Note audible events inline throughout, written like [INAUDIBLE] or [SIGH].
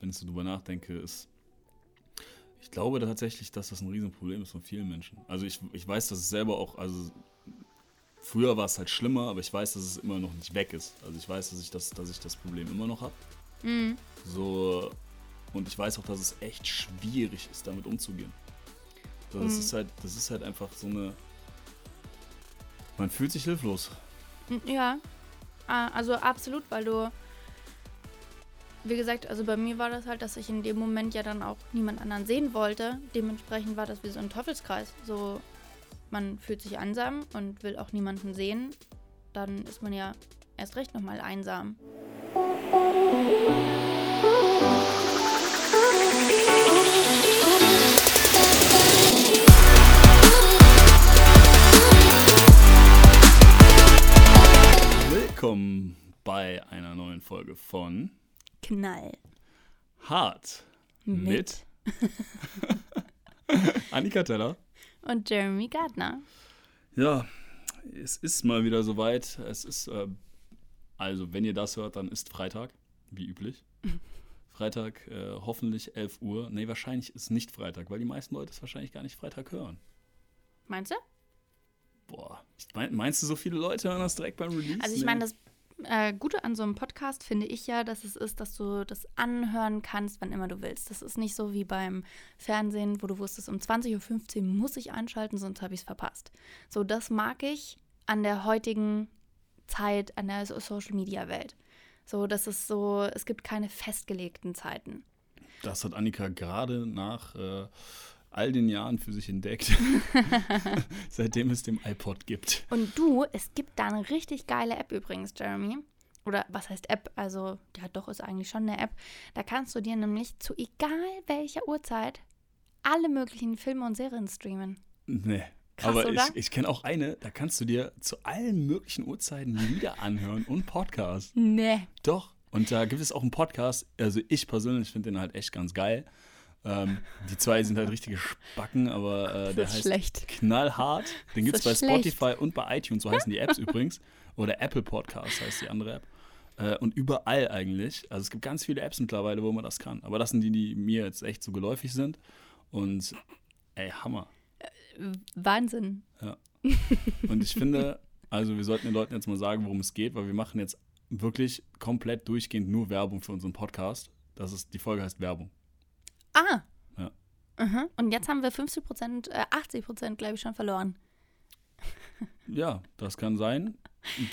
wenn ich so drüber nachdenke, ist, ich glaube tatsächlich, dass das ein Riesenproblem ist von vielen Menschen. Also ich, ich weiß, dass es selber auch, also früher war es halt schlimmer, aber ich weiß, dass es immer noch nicht weg ist. Also ich weiß, dass ich das, dass ich das Problem immer noch habe. Mhm. So, und ich weiß auch, dass es echt schwierig ist, damit umzugehen. So, das, Mhm. ist halt, das ist halt einfach so eine. Man fühlt sich hilflos. Ja, Ah, also absolut, weil du, wie gesagt, also bei mir war das halt, dass ich in dem Moment ja dann auch niemand anderen sehen wollte. Dementsprechend war das wie so ein Teufelskreis. So, man fühlt sich einsam und will auch niemanden sehen. Dann ist man ja erst recht nochmal einsam. Willkommen bei einer neuen Folge von Knall. Hart mit, [LAUGHS] Annika Teller. Und Jeremy Gardner. Ja, es ist mal wieder soweit. Es ist, äh, also wenn ihr das hört, dann ist Freitag, wie üblich. [LAUGHS] Freitag, äh, hoffentlich 11 Uhr. Nee, wahrscheinlich ist nicht Freitag, weil die meisten Leute es wahrscheinlich gar nicht Freitag hören. Meinst du? Boah, meinst du, so viele Leute hören das direkt beim Release? Also ich meine, das äh, Gute an so einem Podcast finde ich ja, dass es ist, dass du das anhören kannst, wann immer du willst. Das ist nicht so wie beim Fernsehen, wo du wusstest, um 20.15 Uhr muss ich einschalten, sonst habe ich es verpasst. So, das mag ich an der heutigen Zeit, an der So- Social-Media-Welt. So, das ist so, es gibt keine festgelegten Zeiten. Das hat Annika gerade nach äh, all den Jahren für sich entdeckt, [LAUGHS] seitdem es dem iPod gibt. Und du, es gibt da eine richtig geile App übrigens, Jeremy. Oder was heißt App? Also, ja, doch, ist eigentlich schon eine App. Da kannst du dir nämlich zu egal welcher Uhrzeit alle möglichen Filme und Serien streamen. Nee. Krass, Aber oder? ich, ich kenne auch eine, da kannst du dir zu allen möglichen Uhrzeiten Lieder anhören und Podcast. Nee. Doch. Und da gibt es auch einen Podcast, also ich persönlich finde den halt echt ganz geil. Ähm, die zwei sind halt richtige Spacken, aber äh, der ist heißt schlecht. Knallhart. Den gibt es bei schlecht. Spotify und bei iTunes, so heißen die Apps übrigens. Oder Apple Podcast heißt die andere App. Äh, und überall eigentlich. Also es gibt ganz viele Apps mittlerweile, wo man das kann. Aber das sind die, die mir jetzt echt so geläufig sind. Und ey, Hammer. Wahnsinn. Und ich finde, also wir sollten den Leuten jetzt mal sagen, worum es geht, weil wir machen jetzt wirklich komplett durchgehend nur Werbung für unseren Podcast. Das ist, die Folge heißt Werbung. Ah. Ja. Mhm. Und jetzt haben wir 50 Prozent, äh, 80 Prozent, glaube ich, schon verloren. Ja, das kann sein.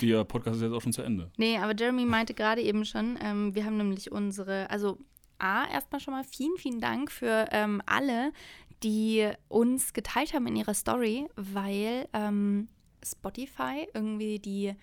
Der Podcast ist jetzt auch schon zu Ende. Nee, aber Jeremy meinte gerade eben schon, ähm, wir haben nämlich unsere, also A, erstmal schon mal vielen, vielen Dank für ähm, alle, die uns geteilt haben in ihrer Story, weil ähm, Spotify irgendwie die,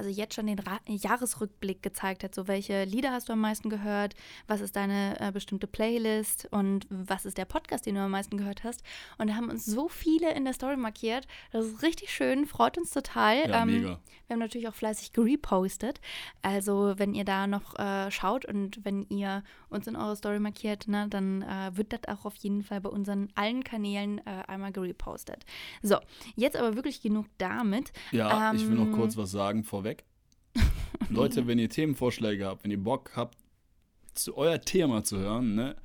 also jetzt schon den Ra Jahresrückblick gezeigt hat, so welche Lieder hast du am meisten gehört, was ist deine äh, bestimmte Playlist und was ist der Podcast, den du am meisten gehört hast. Und da haben uns so viele in der Story markiert. Das ist richtig schön, freut uns total. Ja, Ähm, mega. wir haben natürlich auch fleißig gerepostet. Also, wenn ihr da noch äh, schaut und wenn ihr uns in eurer Story markiert, ne, dann äh, wird das auch auf jeden Fall bei unseren allen Kanälen äh, einmal gerepostet. So, jetzt aber wirklich genug damit. Ja, ich will noch Ähm. kurz was sagen vorweg. [LAUGHS] Leute, wenn ihr Themenvorschläge habt, wenn ihr Bock habt, zu euer Thema zu hören, ne,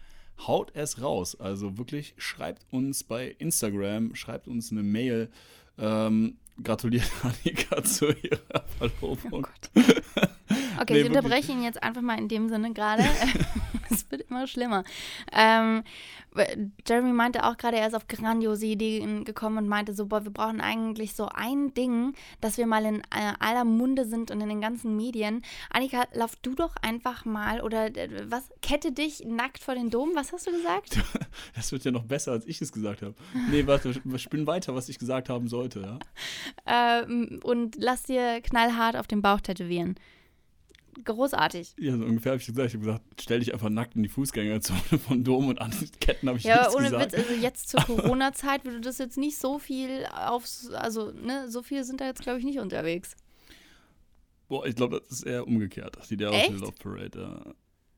haut es raus. Also wirklich, schreibt uns bei Instagram, schreibt uns eine Mail. Ähm, gratuliert [LAUGHS] Annika zu ihrer Verlobung. [LAUGHS] Okay, Nee, ich wirklich. unterbreche ihn jetzt einfach mal in dem Sinne gerade. [LAUGHS] es wird immer schlimmer. Ähm, Jeremy meinte auch gerade, er ist auf grandiose Ideen gekommen und meinte so, boah, wir brauchen eigentlich so ein Ding, dass wir mal in äh, aller Munde sind und in den ganzen Medien. Annika, lauf du doch einfach mal oder äh, was, kette dich nackt vor den Dom, was hast du gesagt? [LAUGHS] Das wird ja noch besser, als ich es gesagt habe. Nee, warte, spielen weiter, was ich gesagt haben sollte. Ja? ähm, und lass dir knallhart auf den Bauch tätowieren. Großartig. Ja, so ungefähr habe ich gesagt. Ich habe gesagt, stell dich einfach nackt in die Fußgängerzone von Dom und an Ketten habe ich Ja, nichts ohne gesagt. Witz, also jetzt zur Corona-Zeit würde das jetzt nicht so viel aufs, also, ne, so viel sind da jetzt, glaube ich, nicht unterwegs. Boah, ich glaube, das ist eher umgekehrt. Die der Echt? Love Parade. Ja.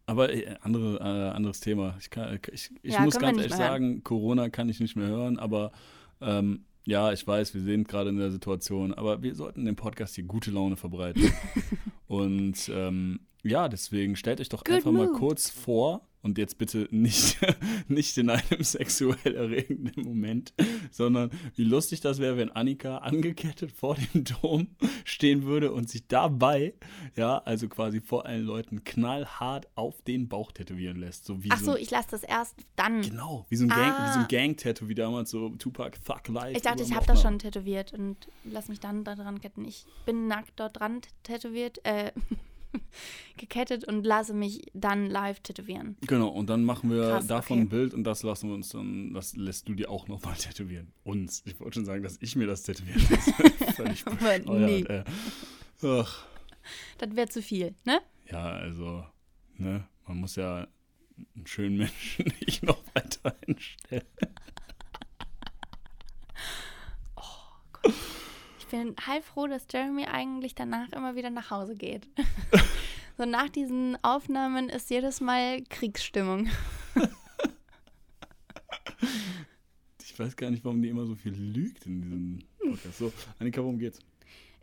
Aber äh, andere, äh, anderes Thema. Ich, kann, ich, ich Ja, muss ganz ehrlich sagen, Corona kann ich nicht mehr hören, aber ähm, ja, ich weiß, wir sind gerade in der Situation, aber wir sollten dem Podcast hier gute Laune verbreiten. [LAUGHS] Und ähm, ja, deswegen stellt euch doch Good einfach mal mood. kurz vor, Und jetzt bitte nicht, [LAUGHS] nicht in einem sexuell erregenden Moment, sondern wie lustig das wäre, wenn Annika angekettet vor dem Dom stehen würde und sich dabei, ja, also quasi vor allen Leuten knallhart auf den Bauch tätowieren lässt. So wie Ach so, so, ich lasse das erst dann. Genau, wie so ein Gang, wie so Ah. ein Gang-Tattoo, wie damals so Tupac Thug Life. Ich dachte, ich habe das schon tätowiert und lass mich dann da dran ketten. Ich bin nackt dort dran tätowiert, äh, [LAUGHS] [LAUGHS] gekettet und lasse mich dann live tätowieren. Genau, und dann machen wir Krass, davon okay. ein Bild und das lassen wir uns dann, das lässt du dir auch nochmal [LAUGHS] tätowieren. Uns. Ich wollte schon sagen, dass ich mir das tätowieren lasse. [LAUGHS] Völlig Aber nee. Ach. Das wäre zu viel, ne? Ja, also, ne, man muss ja einen schönen Menschen nicht noch weiter hinstellen. Ich bin halb froh, dass Jeremy eigentlich danach immer wieder nach Hause geht. [LAUGHS] so nach diesen Aufnahmen ist jedes Mal Kriegsstimmung. [LAUGHS] Ich weiß gar nicht, warum die immer so viel lügt in diesem Podcast. So, Annika, worum geht's?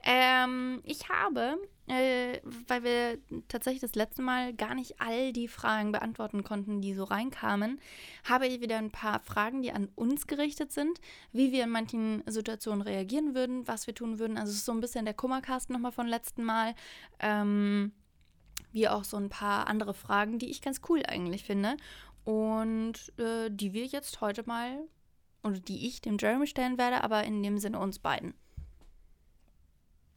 Ähm, ich habe, äh, weil wir tatsächlich das letzte Mal gar nicht all die Fragen beantworten konnten, die so reinkamen, habe ich wieder ein paar Fragen, die an uns gerichtet sind, wie wir in manchen Situationen reagieren würden, was wir tun würden. Also es ist so ein bisschen der Kummercast nochmal von letzten Mal. Ähm, wie auch so ein paar andere Fragen, die ich ganz cool eigentlich finde. Und äh, die wir jetzt heute mal, oder die ich dem Jeremy stellen werde, aber in dem Sinne uns beiden.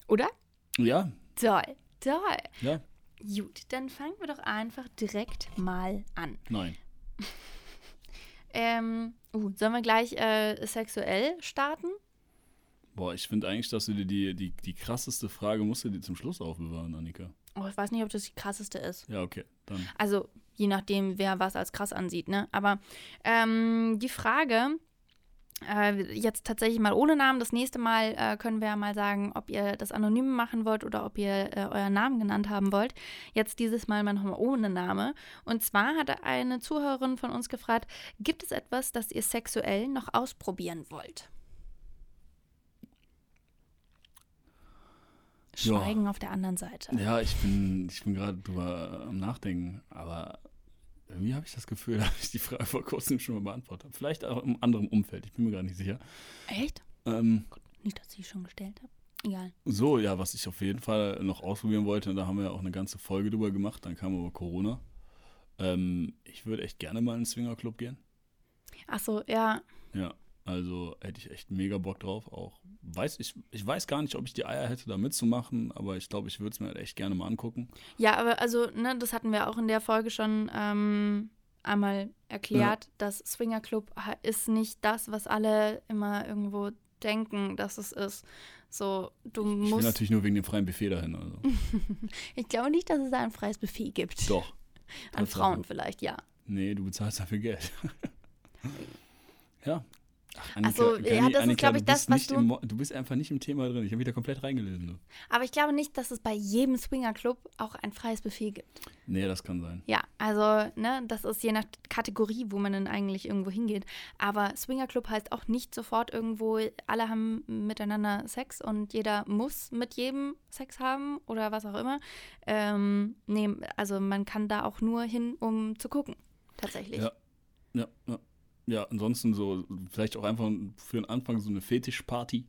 Oder? Ja, Toll, toll. ja, Gut, dann fangen wir doch einfach direkt mal an. nein. [LAUGHS] Ähm, uh, sollen wir gleich äh, sexuell starten? Boah, ich finde eigentlich, dass du dir die, die, die krasseste Frage musst du dir zum Schluss aufbewahren, Annika. Oh, ich weiß nicht, ob das die krasseste ist. Ja, okay, dann. Also je nachdem, wer was als krass ansieht, ne? Aber ähm, die Frage, jetzt tatsächlich mal ohne Namen, das nächste Mal äh, können wir ja mal sagen, ob ihr das anonym machen wollt oder ob ihr äh, euren Namen genannt haben wollt. Jetzt dieses Mal mal nochmal ohne Name. Und zwar hatte eine Zuhörerin von uns gefragt, gibt es etwas, das ihr sexuell noch ausprobieren wollt? Ja. Schweigen auf der anderen Seite. Ja, ich bin, ich bin gerade drüber am Nachdenken, aber irgendwie habe ich das Gefühl, [LAUGHS] dass ich die Frage vor kurzem schon mal beantwortet habe. Vielleicht auch im anderen Umfeld, ich bin mir gar nicht sicher. Echt? Ähm, Nicht, dass ich schon gestellt habe. Egal. so, ja, was ich auf jeden Fall noch ausprobieren wollte, da haben wir ja auch eine ganze Folge drüber gemacht, dann kam aber Corona. Ähm, ich würde echt gerne mal in einen Swingerclub gehen. Ach so, ja. Ja, also hätte ich echt mega Bock drauf. Auch weiß ich, ich weiß gar nicht, ob ich die Eier hätte, da mitzumachen, aber ich glaube, ich würde es mir halt echt gerne mal angucken. Ja, aber also, ne, das hatten wir auch in der Folge schon ähm, einmal erklärt, dass Swinger Club ist nicht das, was alle immer irgendwo denken, dass es ist. So, du Ich will musst. natürlich nur wegen dem freien Buffet dahin. Also. [LAUGHS] Ich glaube nicht, dass es da ein freies Buffet gibt. Doch. An. Frauen vielleicht, ja. Nee, du bezahlst dafür Geld. [LAUGHS] ja. Ach, Ach so, ja, das ist, glaub ich, du das, bist was du- Im, du bist einfach nicht im Thema drin. Ich habe wieder komplett reingelesen. Aber ich glaube nicht, dass es bei jedem Swinger Club auch ein freies Buffet gibt. Nee, das kann sein. Ja, also, ne, das ist je nach Kategorie, wo man dann eigentlich irgendwo hingeht. Aber Swinger Club heißt auch nicht sofort irgendwo, alle haben miteinander Sex und jeder muss mit jedem Sex haben oder was auch immer. Ähm, nee, also man kann da auch nur hin, um zu gucken. Tatsächlich. Ja. Ja, ja. Ja, ansonsten so, vielleicht auch einfach für den Anfang so eine Fetischparty.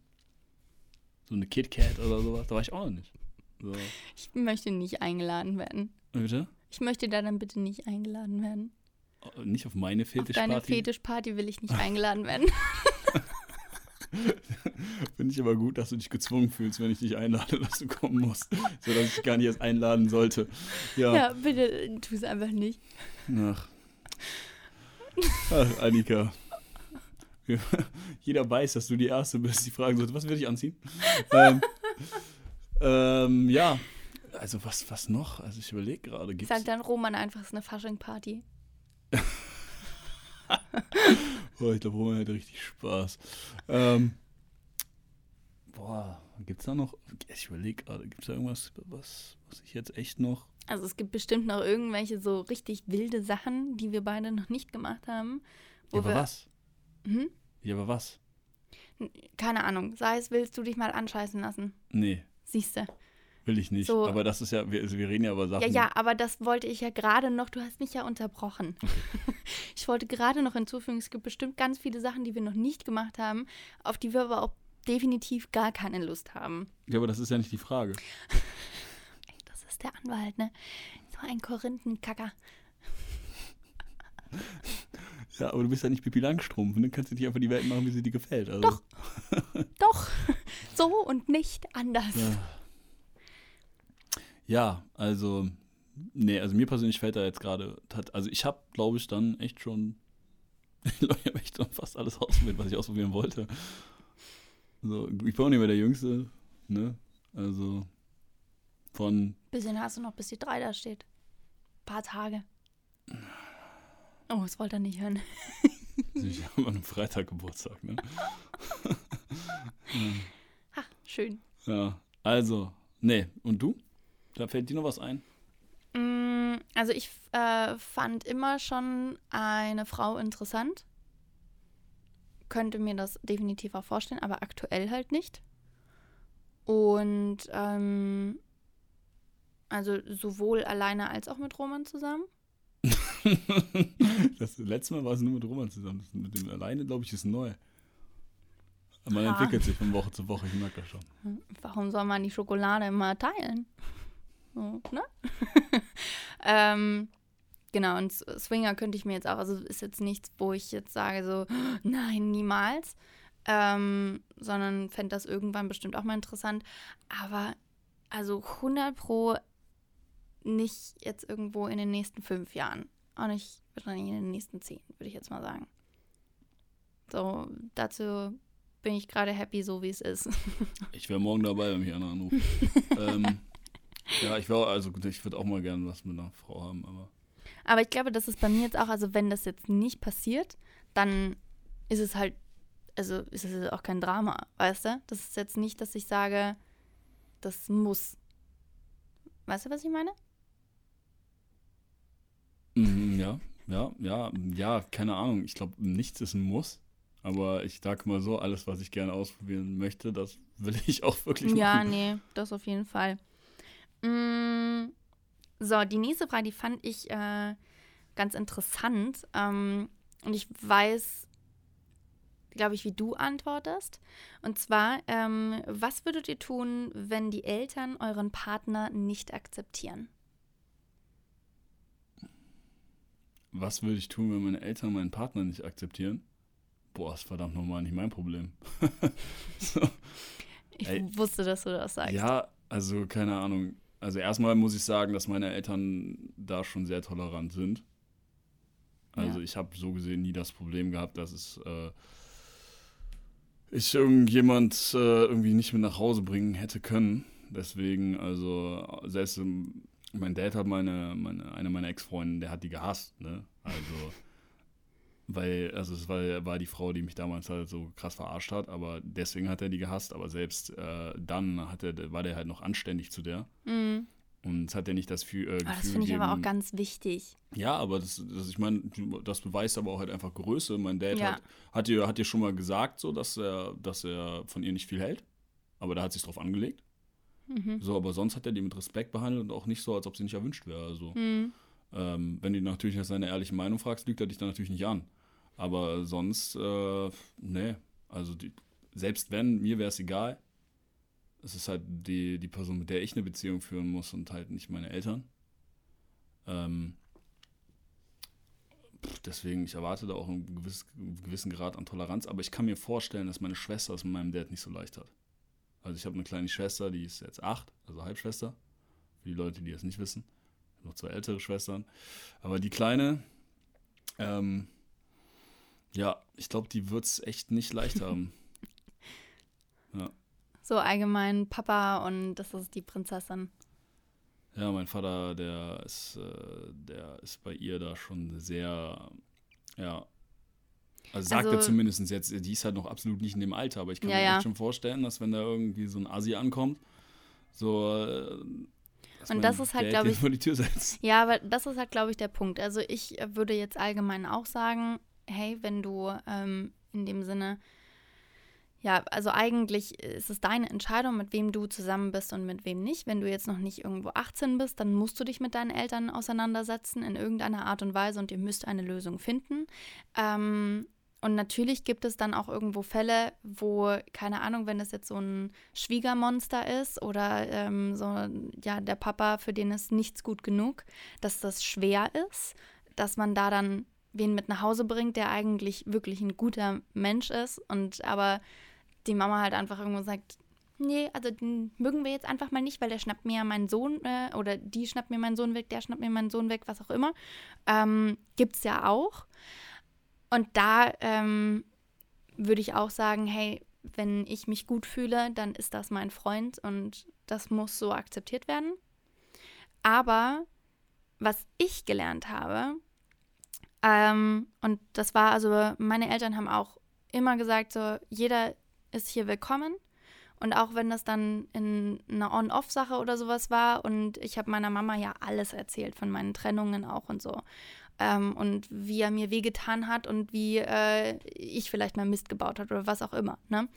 So eine KitKat oder sowas. Da war ich auch noch nicht. So. Ich möchte nicht eingeladen werden. Bitte? Ich möchte da dann bitte nicht eingeladen werden. Nicht auf meine Auf deine Fetischparty. Fetischparty will ich nicht [LAUGHS] eingeladen werden. [LAUGHS] Finde ich aber gut, dass du dich gezwungen fühlst, wenn ich dich einlade, dass du kommen musst. [LAUGHS] So dass ich gar nicht erst einladen sollte. Ja. ja, bitte tu es einfach nicht. Ach. Ach, Annika. [LAUGHS] Jeder weiß, dass du die Erste bist, die fragen sollte, was will ich anziehen? ähm, ähm, ja, also was, was noch? Also ich überlege gerade, gibt Sag dann Roman einfach, es ist eine Fasching-Party. [LAUGHS] Oh, ich glaube, Roman hätte richtig Spaß. Ähm, boah, gibt's da noch? Ich überlege gerade, gibt's da irgendwas, was, was ich jetzt echt noch. Also es gibt bestimmt noch irgendwelche so richtig wilde Sachen, die wir beide noch nicht gemacht haben. Wo Ja, aber wir, was? Hm? Ja, aber was? Keine Ahnung. Sei es, willst du dich mal anscheißen lassen? Nee. Siehste. Will ich nicht. So. Aber das ist ja, wir, also wir reden ja über Sachen. Ja, ja, aber das wollte ich ja gerade noch, du hast mich ja unterbrochen. [LAUGHS] Ich wollte gerade noch hinzufügen, es gibt bestimmt ganz viele Sachen, die wir noch nicht gemacht haben, auf die wir aber auch definitiv gar keine Lust haben. Ja, aber das ist ja nicht die Frage. [LAUGHS] Ist der Anwalt, ne? So ein Korinthenkacker. Ja, aber du bist ja nicht Pippi Langstrumpf. Ne? Kannst du nicht einfach die Welt machen, wie sie dir gefällt. Also, Doch. Doch, so und nicht anders. Ja. ja, also, nee, also mir persönlich fällt da jetzt gerade, also ich habe, glaube ich, dann echt schon, [LAUGHS] ich glaube, ich habe echt schon fast alles ausprobiert, was ich ausprobieren wollte. So, ich bin auch nicht mehr der Jüngste, ne? Also, von, Bisschen hast du noch, bis die drei da steht. paar Tage. Oh, das wollte er nicht hören. [LAUGHS] ich habe an einem Freitag Geburtstag, ne? [LAUGHS] Ha, schön. Ja, also, nee, und du? Da fällt dir noch was ein? Mm, Also ich äh, fand immer schon eine Frau interessant. Könnte mir das definitiv auch vorstellen, aber aktuell halt nicht. Und ähm, also sowohl alleine als auch mit Roman zusammen. [LAUGHS] Das letzte Mal war es nur mit Roman zusammen. Das mit dem alleine, glaube ich, ist neu. Aber man Ah. entwickelt sich von Woche zu Woche, ich merke das schon. Warum soll man die Schokolade immer teilen? So, ne? [LAUGHS] ähm, genau, und Swinger könnte ich mir jetzt auch, also ist jetzt nichts, wo ich jetzt sage so, [GASPS] nein, niemals. Ähm, sondern fände das irgendwann bestimmt auch mal interessant. Aber also 100 pro nicht jetzt irgendwo in den nächsten fünf Jahren. Auch nicht wahrscheinlich in den nächsten zehn, würde ich jetzt mal sagen. So, dazu bin ich gerade happy, so wie es ist. [LAUGHS] Ich wäre morgen dabei, wenn mich einer anruft. [LAUGHS] ähm, ja, ich wäre, also ich würde auch mal gerne was mit einer Frau haben, aber Aber ich glaube, das ist bei mir jetzt auch, also wenn das jetzt nicht passiert, dann ist es halt, also ist es auch kein Drama, weißt du? Das ist jetzt nicht, dass ich sage, das muss. Weißt du, was ich meine? Ja, ja, ja, ja, keine Ahnung. Ich glaube, nichts ist ein Muss. Aber ich sag mal so, alles, was ich gerne ausprobieren möchte, das will [LAUGHS] ich auch wirklich Ja, machen. nee, das auf jeden Fall. Mm, so, die nächste Frage, die fand ich äh, ganz interessant. Ähm, und ich weiß, glaube ich, wie du antwortest. Und zwar, ähm, was würdet ihr tun, wenn die Eltern euren Partner nicht akzeptieren? Was würde ich tun, wenn meine Eltern meinen Partner nicht akzeptieren? Boah, ist verdammt nochmal nicht mein Problem. [LAUGHS] so. Ich Ey. wusste, dass du das sagst. Ja, also keine Ahnung. Also erstmal muss ich sagen, dass meine Eltern da schon sehr tolerant sind. Also Ja. ich habe so gesehen nie das Problem gehabt, dass es äh, ich irgendjemand äh, irgendwie nicht mit nach Hause bringen hätte können. Deswegen, also selbst ähm, mein Dad hat meine, meine eine meiner Ex-Freundinnen, der hat die gehasst, ne? Also [LAUGHS] weil, also es war, war die Frau, die mich damals halt so krass verarscht hat, aber deswegen hat er die gehasst, aber selbst äh, dann hat er, war der halt noch anständig zu der. Mhm. Und es hat ja nicht das Fü- äh, Gefühl Aber das finde ich aber auch ganz wichtig. Ja, aber das, das ich meine, das beweist aber auch halt einfach Größe. Mein Dad Ja. hat, hat, dir, hat dir schon mal gesagt, so, dass er, dass er von ihr nicht viel hält. Aber da hat sich drauf angelegt. Mhm. So, aber sonst hat er die mit Respekt behandelt und auch nicht so, als ob sie nicht erwünscht wäre. Also, Mhm. ähm, wenn du natürlich nach seiner ehrlichen Meinung fragst, lügt er dich dann natürlich nicht an. Aber sonst, äh, nee. Also, die, selbst wenn, mir wäre es egal. Es ist halt die, die Person, mit der ich eine Beziehung führen muss und halt nicht meine Eltern. Ähm, deswegen, ich erwarte da auch einen gewiss, gewissen Grad an Toleranz. Aber ich kann mir vorstellen, dass meine Schwester es mit meinem Dad nicht so leicht hat. Also, ich habe eine kleine Schwester, die ist jetzt acht, also Halbschwester. Für die Leute, die es nicht wissen. Ich habe noch zwei ältere Schwestern. Aber die Kleine, ähm, ja, ich glaube, die wird es echt nicht leicht haben. [LAUGHS] So allgemein Papa und das ist die Prinzessin. Ja, mein Vater, der ist, äh, der ist bei ihr da schon sehr, ja. Also sagt er Also- zumindest jetzt, die ist halt noch absolut nicht in dem Alter, aber ich kann Ja, mir ja. echt schon vorstellen, dass wenn da irgendwie so ein Asi ankommt, so. Äh, Und das ist halt, Dad glaub den ich- vor die Tür setzt. Ja, aber das ist halt, glaube ich, der Punkt. Also ich würde jetzt allgemein auch sagen, hey, wenn du ähm, in dem Sinne ja, also eigentlich ist es deine Entscheidung, mit wem du zusammen bist und mit wem nicht. Wenn du jetzt noch nicht irgendwo 18 bist, dann musst du dich mit deinen Eltern auseinandersetzen in irgendeiner Art und Weise und ihr müsst eine Lösung finden. Ähm, und natürlich gibt es dann auch irgendwo Fälle, wo, keine Ahnung, wenn es jetzt so ein Schwiegermonster ist oder ähm, so, ja, der Papa, für den ist nichts gut genug, dass das schwer ist, dass man da dann wen mit nach Hause bringt, der eigentlich wirklich ein guter Mensch ist und aber die Mama halt einfach irgendwo sagt, nee, also den mögen wir jetzt einfach mal nicht, weil der schnappt mir ja meinen Sohn äh, oder die schnappt mir meinen Sohn weg, der schnappt mir meinen Sohn weg, was auch immer. Ähm, es ja auch. Und da ähm, würde ich auch sagen, hey, wenn ich mich gut fühle, dann ist das mein Freund und das muss so akzeptiert werden. Aber was ich gelernt habe, ähm, und das war also, meine Eltern haben auch immer gesagt, so, jeder ist hier willkommen. Und auch wenn das dann in einer On-Off-Sache oder sowas war und ich habe meiner Mama ja alles erzählt von meinen Trennungen auch und so. Ähm, und wie er mir wehgetan hat und wie äh, ich vielleicht mal Mist gebaut hat oder was auch immer. Ne?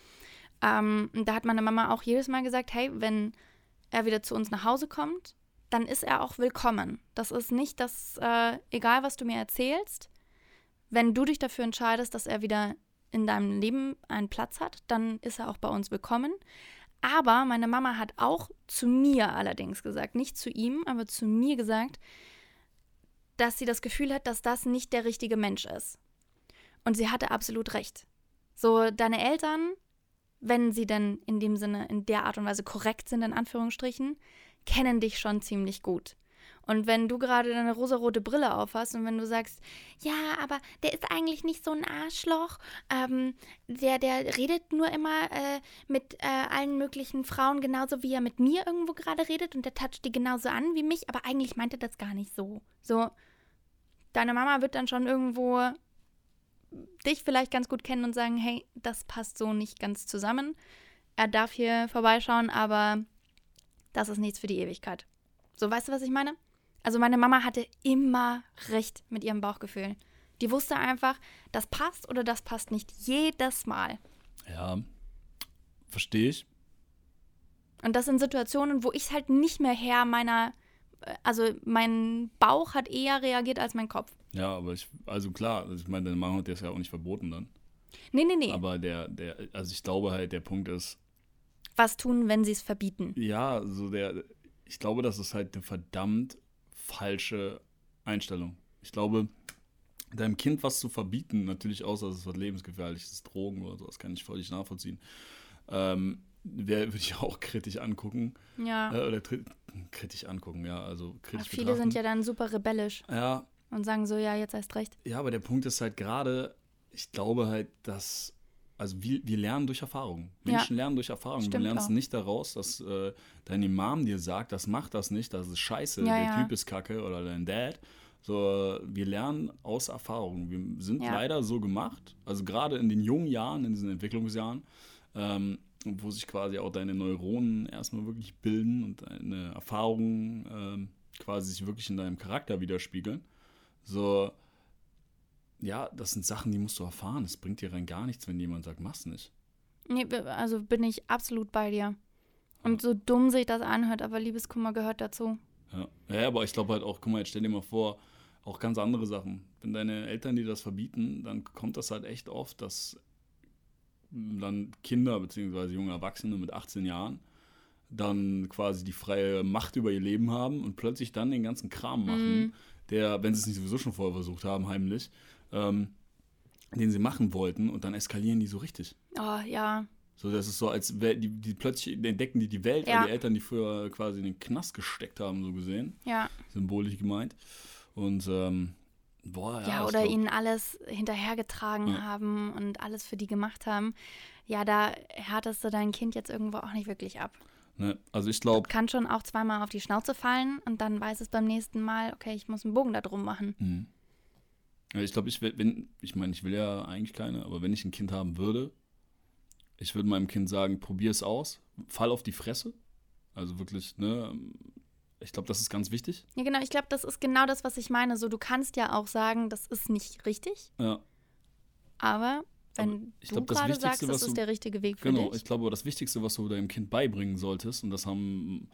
Ähm, da hat meine Mama auch jedes Mal gesagt, hey, wenn er wieder zu uns nach Hause kommt, dann ist er auch willkommen. Das ist nicht das, äh, egal was du mir erzählst, wenn du dich dafür entscheidest, dass er wieder in deinem Leben einen Platz hat, dann ist er auch bei uns willkommen. Aber meine Mama hat auch zu mir allerdings gesagt, nicht zu ihm, aber zu mir gesagt, dass sie das Gefühl hat, dass das nicht der richtige Mensch ist. Und sie hatte absolut recht. So, deine Eltern, wenn sie denn in dem Sinne, in der Art und Weise korrekt sind, in Anführungsstrichen, kennen dich schon ziemlich gut. Und wenn du gerade deine rosarote Brille aufhast und wenn du sagst, ja, aber der ist eigentlich nicht so ein Arschloch, ähm, der, der redet nur immer äh, mit äh, allen möglichen Frauen genauso, wie er mit mir irgendwo gerade redet und der toucht die genauso an wie mich, aber eigentlich meint er das gar nicht so. So, deine Mama wird dann schon irgendwo dich vielleicht ganz gut kennen und sagen, hey, das passt so nicht ganz zusammen. Er darf hier vorbeischauen, aber das ist nichts für die Ewigkeit. So, weißt du, was ich meine? Also meine Mama hatte immer recht mit ihrem Bauchgefühl. Die wusste einfach, das passt oder das passt nicht. Jedes Mal. Ja, verstehe ich. Und das sind Situationen, wo ich halt nicht mehr Herr meiner, also mein Bauch hat eher reagiert als mein Kopf. Ja, aber ich, also klar, also ich meine, deine Mama hat das ja auch nicht verboten dann. Nee, nee, nee. Aber der, der, also ich glaube halt, der Punkt ist. Was tun, wenn sie es verbieten? Ja, so der, ich glaube, das ist halt eine verdammt falsche Einstellung. Ich glaube, deinem Kind was zu verbieten, natürlich außer es ist was lebensgefährliches, Drogen oder so, das kann ich völlig nachvollziehen, ähm, würde ich auch kritisch angucken. Ja. Äh, oder kritisch angucken, ja, also kritisch Viele betrachten. sind ja dann super rebellisch. Ja. Und sagen so, ja, jetzt erst recht. Ja, aber der Punkt ist halt gerade, ich glaube halt, dass also wir, wir lernen durch Erfahrung. Menschen ja. lernen durch Erfahrung. du lernst auch. nicht daraus, dass äh, dein Imam dir sagt, das macht das nicht, das ist scheiße, ja, der ja. Typ ist kacke oder dein Dad. So, wir lernen aus Erfahrung. Wir sind leider so gemacht, also gerade in den jungen Jahren, in diesen Entwicklungsjahren, ähm, wo sich quasi auch deine Neuronen erstmal wirklich bilden und deine Erfahrungen ähm, quasi sich wirklich in deinem Charakter widerspiegeln. So, ja, das sind Sachen, die musst du erfahren. Es bringt dir rein gar nichts, wenn jemand sagt, mach's nicht. Nee, also bin ich absolut bei dir. Und so dumm sich das anhört, aber Liebeskummer gehört dazu. Ja, ja aber ich glaube halt auch, guck mal, jetzt stell dir mal vor, auch ganz andere Sachen. Wenn deine Eltern dir das verbieten, dann kommt das halt echt oft, dass dann Kinder bzw. junge Erwachsene mit 18 Jahren dann quasi die freie Macht über ihr Leben haben und plötzlich dann den ganzen Kram machen, mm. der, wenn sie es nicht sowieso schon vorher versucht haben, heimlich, ähm, den sie machen wollten und dann eskalieren die so richtig. Oh, ja. So, das ist so, als die, die plötzlich entdecken die die Welt, ja. weil die Eltern, die früher quasi in den Knast gesteckt haben, so gesehen. Ja. Symbolisch gemeint. Und, ähm, boah, ja. Ja, oder ihnen alles hinterhergetragen ja. haben und alles für die gemacht haben. Ja, da härtest du dein Kind jetzt irgendwo auch nicht wirklich ab. Ne, also ich glaube. Kann schon auch zweimal auf die Schnauze fallen und dann weiß es beim nächsten Mal, okay, ich muss einen Bogen da drum machen. Mhm. Ich glaube, ich will, wenn, ich meine, ich will ja eigentlich keine, aber wenn ich ein Kind haben würde, ich würde meinem Kind sagen, probier es aus, fall auf die Fresse. Also wirklich, ne, ich glaube, das ist ganz wichtig. Ja, genau, ich glaube, das ist genau das, was ich meine. So, du kannst ja auch sagen, das ist nicht richtig. Ja. Aber Wenn ich du glaub, das gerade sagst, das ist der richtige Weg für Genau, dich. ich glaube, das Wichtigste, was du deinem Kind beibringen solltest, und das haben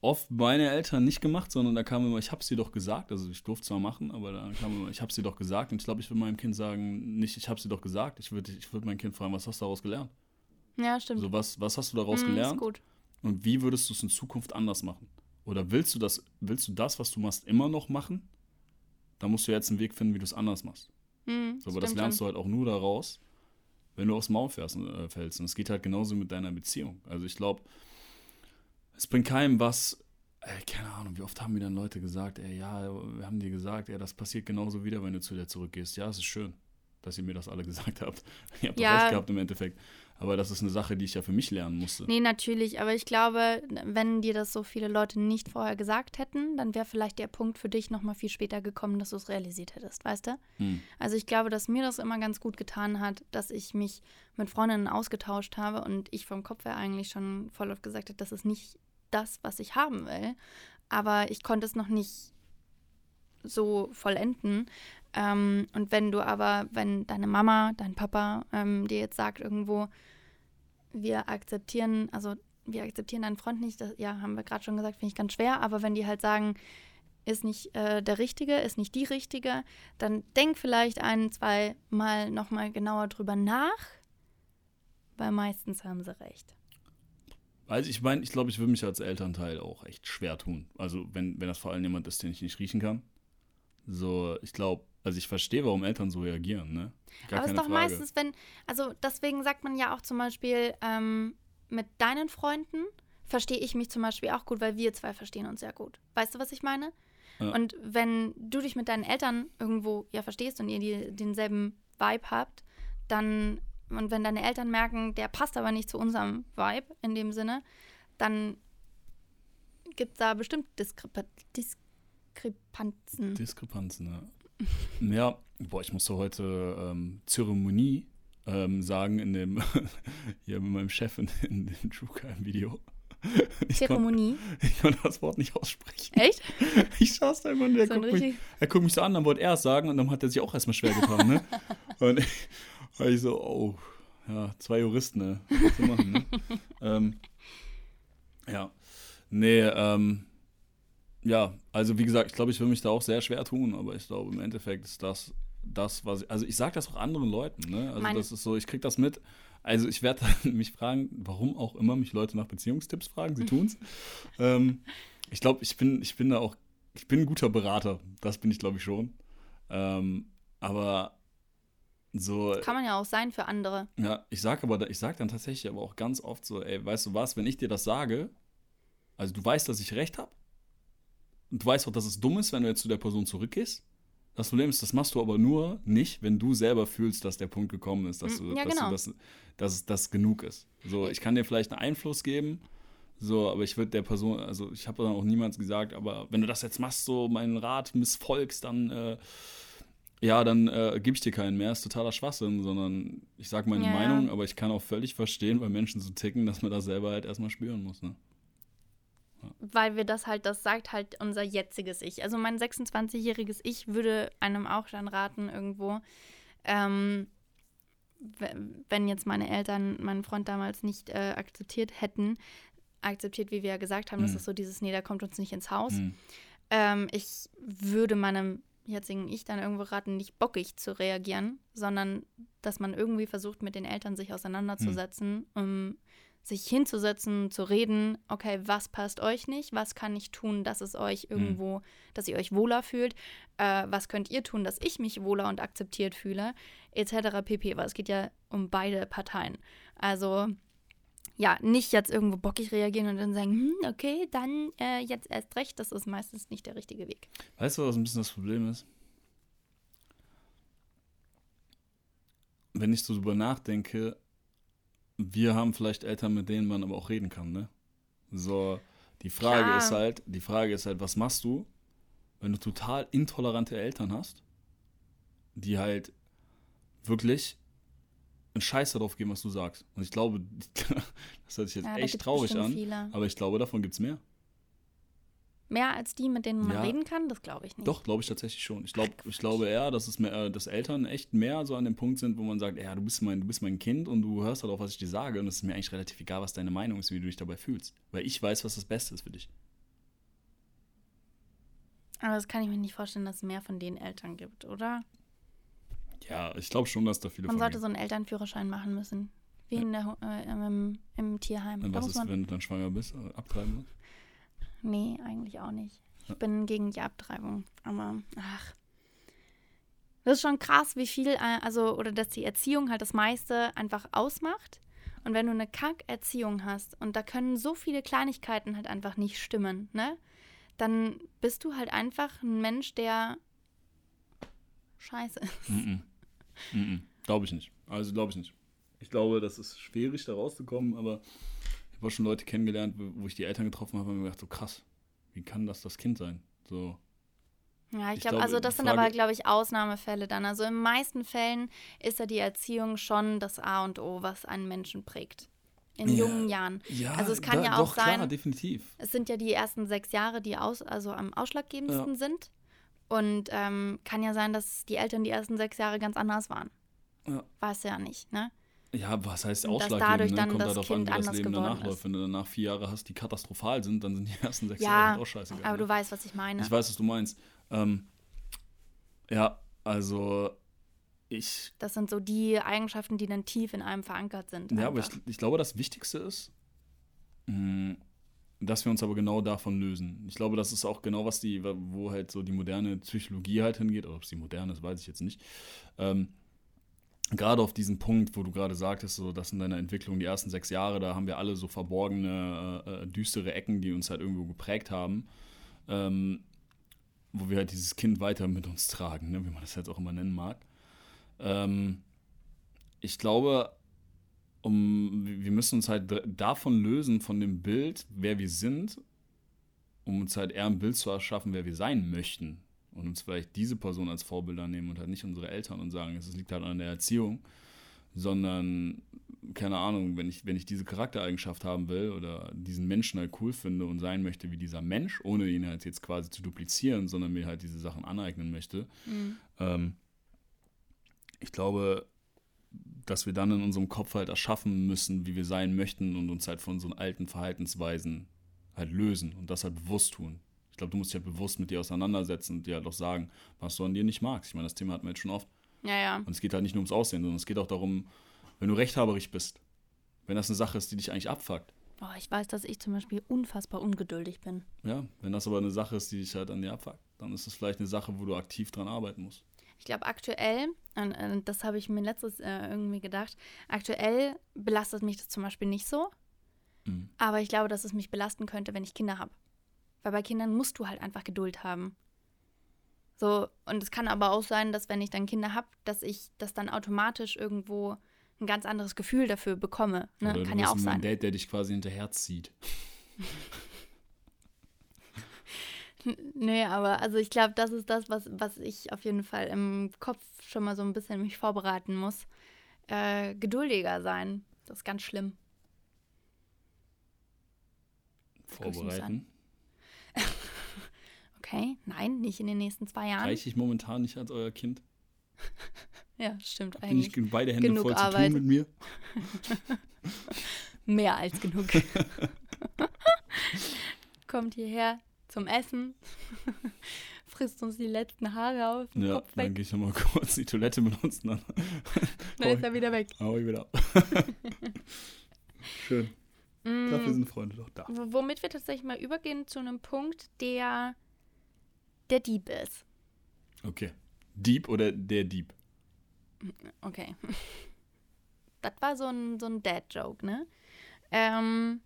oft meine Eltern nicht gemacht, sondern da kam immer, ich habe sie doch gesagt, also ich durfte zwar machen, aber da kam immer, ich habe sie doch gesagt. Und ich glaube, ich würde meinem Kind sagen, nicht, ich habe sie doch gesagt, ich würde ich würd mein Kind fragen, was hast du daraus gelernt? ja, stimmt. So, was, was hast du daraus Mm, gelernt? Ist gut. Und wie würdest du es in Zukunft anders machen? Oder willst du das, willst du das, was du machst, immer noch machen? Dann musst du jetzt einen Weg finden, wie du es anders machst. Mm, So, aber das lernst schon. du halt auch nur daraus, wenn du aufs Maul fährst, äh, fällst. Und es geht halt genauso mit deiner Beziehung. Also ich glaube, es bringt keinem was, ey, keine Ahnung, wie oft haben mir dann Leute gesagt, ey, ja, wir haben dir gesagt, ey, das passiert genauso wieder, wenn du zu der zurückgehst. Ja, es ist schön, dass ihr mir das alle [LAUGHS] gesagt habt. Ihr habt doch Ja. recht gehabt im Endeffekt. Aber das ist eine Sache, die ich ja für mich lernen musste. Nee, natürlich, aber ich glaube, wenn dir das so viele Leute nicht vorher gesagt hätten, dann wäre vielleicht der Punkt für dich nochmal viel später gekommen, dass du es realisiert hättest, weißt du? Hm. Also ich glaube, dass mir das immer ganz gut getan hat, dass ich mich mit Freundinnen ausgetauscht habe und ich vom Kopf her eigentlich schon voll oft gesagt habe, das ist nicht das, was ich haben will. Aber ich konnte es noch nicht so vollenden. Ähm, und wenn du aber, wenn deine Mama, dein Papa ähm, dir jetzt sagt irgendwo, wir akzeptieren, also wir akzeptieren deinen Freund nicht, das, ja, haben wir gerade schon gesagt, finde ich ganz schwer, aber wenn die halt sagen, ist nicht äh, der Richtige, ist nicht die Richtige, dann denk vielleicht ein, zwei Mal nochmal genauer drüber nach, weil meistens haben sie recht. Also ich meine, ich glaube, ich würde mich als Elternteil auch echt schwer tun. Also wenn, wenn das vor allem jemand ist, den ich nicht riechen kann. So, ich glaube, also ich verstehe, warum Eltern so reagieren, ne? Gar Aber es ist doch Frage. meistens, wenn, also deswegen sagt man ja auch zum Beispiel, ähm, mit deinen Freunden verstehe ich mich zum Beispiel auch gut, weil wir zwei verstehen uns sehr gut. Weißt du, was ich meine? Ja. Und wenn du dich mit deinen Eltern irgendwo ja verstehst und ihr die, denselben Vibe habt, dann, und wenn deine Eltern merken, der passt aber nicht zu unserem Vibe in dem Sinne, dann gibt es da bestimmt Diskrepa Diskrepanzen. Diskrepanzen, ja. Ja, boah, ich musste heute ähm, Zeremonie ähm, sagen in dem, [LAUGHS] hier mit meinem Chef in, in dem True-Crime-Video. Ich konnte Zeremonie. ich konnt das Wort nicht aussprechen. Echt? [LAUGHS] Ich saß da immer und der So guckt mich, er guckt mich so an, dann wollte er es sagen und dann hat er sich auch erstmal schwer getan, ne? [LAUGHS] und ich, war ich so, oh, ja, zwei Juristen, ne? Was machen, ne? ähm, ja. Nee, ähm, ja, also wie gesagt, ich glaube, ich will mich da auch sehr schwer tun, aber ich glaube, im Endeffekt ist das das, was ich, also ich sage das auch anderen Leuten, ne? Also Mein- das ist so, ich krieg das mit. Also ich werde [LAUGHS] mich fragen, warum auch immer mich Leute nach Beziehungstipps fragen, sie [LAUGHS] tun's. ähm, ich glaube, ich bin, ich bin da auch, ich bin ein guter Berater, das bin ich glaube ich schon. Ähm, aber so, Kann man ja auch sein für andere. ja, ich sag aber, ich sag dann tatsächlich aber auch ganz oft so, ey, weißt du was, wenn ich dir das sage, also du weißt, dass ich recht habe, und du weißt auch, dass es dumm ist, wenn du jetzt zu der Person zurückgehst. Das Problem ist, das machst du aber nur nicht, wenn du selber fühlst, dass der Punkt gekommen ist, dass, Mm, du, ja, dass, genau. du das, dass das genug ist. So, ich kann dir vielleicht einen Einfluss geben, so, aber ich würde der Person, also ich habe dann auch niemals gesagt, aber wenn du das jetzt machst, so meinen Rat missfolgst, dann äh, ja, dann äh, gebe ich dir keinen mehr, ist totaler Schwachsinn, sondern ich sage meine ja. Meinung, aber ich kann auch völlig verstehen, weil Menschen so ticken, dass man das selber halt erstmal spüren muss. Ne? Weil wir das halt, das sagt halt unser jetziges Ich. Also mein 26-jähriges Ich würde einem auch dann raten, irgendwo, ähm, we- wenn jetzt meine Eltern meinen Freund damals nicht äh, akzeptiert hätten, akzeptiert, wie wir ja gesagt haben, das Mhm. ist so dieses, nee, der kommt uns nicht ins Haus. Hm. Ähm, ich würde meinem jetzigen Ich dann irgendwo raten, nicht bockig zu reagieren, sondern dass man irgendwie versucht, mit den Eltern sich auseinanderzusetzen, um sich hinzusetzen, zu reden, okay, was passt euch nicht, was kann ich tun, dass es euch irgendwo, dass ihr euch wohler fühlt, äh, was könnt ihr tun, dass ich mich wohler und akzeptiert fühle, etc. pp. Weil es geht ja um beide Parteien. Also ja, nicht jetzt irgendwo bockig reagieren und dann sagen, hm, okay, dann äh, jetzt erst recht, das ist meistens nicht der richtige Weg. Weißt du, was ein bisschen das Problem ist? Wenn ich so drüber nachdenke, wir haben vielleicht Eltern, mit denen man aber auch reden kann, ne? So, die Frage Klar. ist halt, die Frage ist halt, was machst du, wenn du total intolerante Eltern hast, die halt wirklich einen Scheiß darauf geben, was du sagst. Und ich glaube, [LAUGHS] das hört sich jetzt Ja, echt traurig an, Viele. aber ich glaube, davon gibt es mehr. Mehr als die, mit denen man Ja. reden kann? Das glaube ich nicht. Doch, glaube ich tatsächlich schon. Ich, glaub, Ach, ich glaube eher, dass, es mehr, dass Eltern echt mehr so an dem Punkt sind, wo man sagt, ja, du bist, mein, du bist mein Kind und du hörst darauf, was ich dir sage. Und es ist mir eigentlich relativ egal, was deine Meinung ist, wie du dich dabei fühlst. Weil ich weiß, was das Beste ist für dich. Aber das kann ich mir nicht vorstellen, dass es mehr von den Eltern gibt, oder? Ja, ich glaube schon, dass da viele Man sollte gibt. so einen Elternführerschein machen müssen. Wie in der, äh, im, im Tierheim. Und was ist, wenn du dann schwanger bist, äh, abtreiben musst? Nee, eigentlich auch nicht. Ich bin gegen die Abtreibung. Aber, ach. Das ist schon krass, wie viel, äh, also, oder dass die Erziehung halt das meiste einfach ausmacht. Und wenn du eine Kack-Erziehung hast und da können so viele Kleinigkeiten halt einfach nicht stimmen, ne? Dann bist du halt einfach ein Mensch, der scheiße ist. Mhm. Mhm. Glaube ich nicht. Also glaube ich nicht. Ich glaube, das ist schwierig, da rauszukommen, aber habe auch schon Leute kennengelernt, wo ich die Eltern getroffen habe und mir gedacht, so krass, wie kann das das Kind sein? So, Ja, ich, Ich glaube, also das die sind Frage- aber, glaube ich, Ausnahmefälle dann. Also in meisten Fällen ist ja die Erziehung schon das A und O, was einen Menschen prägt. In Ja. jungen Jahren. ja, Also es kann ja auch doch, klar, sein- definitiv. Es sind ja die ersten sechs Jahre, die aus, also am ausschlaggebendsten Ja. sind. Und ähm, kann ja sein, dass die Eltern die ersten sechs Jahre ganz anders waren. Ja. Du ja nicht, ne? Ja, was heißt ausschlaggebend? dadurch Ne? dann Kommt das darauf an, wie das Leben danach läuft. Wenn du danach vier Jahre hast, die katastrophal sind, dann sind die ersten sechs Ja, Jahre auch scheißegal. Aber ne? du weißt, was ich meine. Ich weiß, was du meinst. Ähm, ja, also ich Das sind so die Eigenschaften, die dann tief in einem verankert sind. Ja, aber ich, einfach. ich glaube, das Wichtigste ist, mh, dass wir uns aber genau davon lösen. Ich glaube, das ist auch genau, was die, wo halt so die moderne Psychologie halt hingeht, oder ob es die moderne ist, weiß ich jetzt nicht. Ähm, gerade auf diesen Punkt, wo du gerade sagtest, so das in deiner Entwicklung die ersten sechs Jahre, da haben wir alle so verborgene, äh, äh, düstere Ecken, die uns halt irgendwo geprägt haben, ähm, wo wir halt dieses Kind weiter mit uns tragen, ne, wie man das jetzt auch immer nennen mag. Ähm, ich glaube, um, wir müssen uns halt davon lösen, von dem Bild, wer wir sind, um uns halt eher ein Bild zu erschaffen, wer wir sein möchten. Und uns vielleicht diese Person als Vorbilder nehmen und halt nicht unsere Eltern und sagen, es liegt halt an der Erziehung, sondern, keine Ahnung, wenn ich, wenn ich diese Charaktereigenschaft haben will oder diesen Menschen halt cool finde und sein möchte wie dieser Mensch, ohne ihn halt jetzt quasi zu duplizieren, sondern mir halt diese Sachen aneignen möchte, Mhm. ähm, ich glaube, dass wir dann in unserem Kopf halt erschaffen müssen, wie wir sein möchten und uns halt von so alten Verhaltensweisen halt lösen und das halt bewusst tun. Ich glaube, du musst dich halt bewusst mit dir auseinandersetzen und dir halt auch sagen, was du an dir nicht magst. Ich meine, das Thema hatten wir jetzt schon oft. Ja, ja. Und es geht halt nicht nur ums Aussehen, sondern es geht auch darum, wenn du rechthaberig bist, wenn das eine Sache ist, die dich eigentlich abfuckt. Oh, ich weiß, dass ich zum Beispiel unfassbar ungeduldig bin. Ja, wenn das aber eine Sache ist, die dich halt an dir abfuckt, dann ist es vielleicht eine Sache, wo du aktiv dran arbeiten musst. Ich glaube, aktuell, und, äh, das habe ich mir letztes äh, irgendwie gedacht, aktuell belastet mich das zum Beispiel nicht so. Mhm. Aber ich glaube, dass es mich belasten könnte, wenn ich Kinder habe. Weil bei Kindern musst du halt einfach Geduld haben. So, und es kann aber auch sein, dass wenn ich dann Kinder habe, dass ich das dann automatisch irgendwo ein ganz anderes Gefühl dafür bekomme. Ne? Oder Kann ja auch ein sein. Date, der dich quasi hinterherzieht. [LAUGHS] Nee, aber also ich glaube, das ist das, was, was ich auf jeden Fall im Kopf schon mal so ein bisschen mich vorbereiten muss. Äh, geduldiger sein. Das ist ganz schlimm. Vorbereiten. Okay, nein, nicht in den nächsten zwei Jahren. Reiche ich momentan nicht als euer Kind? [LAUGHS] Ja, stimmt Habt ihr nicht eigentlich. beide Hände genug voll Arbeit. zu tun mit mir? [LAUGHS] Mehr als genug. [LAUGHS] Kommt hierher zum Essen, frisst uns die letzten Haare auf Ja, Kopf dann weg, gehe ich nochmal kurz die Toilette benutzen, dann dann ist er wieder weg. hau ich wieder ab. Schön. Dafür Mm, sind Freunde doch da. womit wir tatsächlich mal übergehen zu einem Punkt, der der Dieb ist. Okay. Dieb oder der Dieb? Okay. [LAUGHS] Das war so ein, so ein Dad-Joke, ne? Ähm,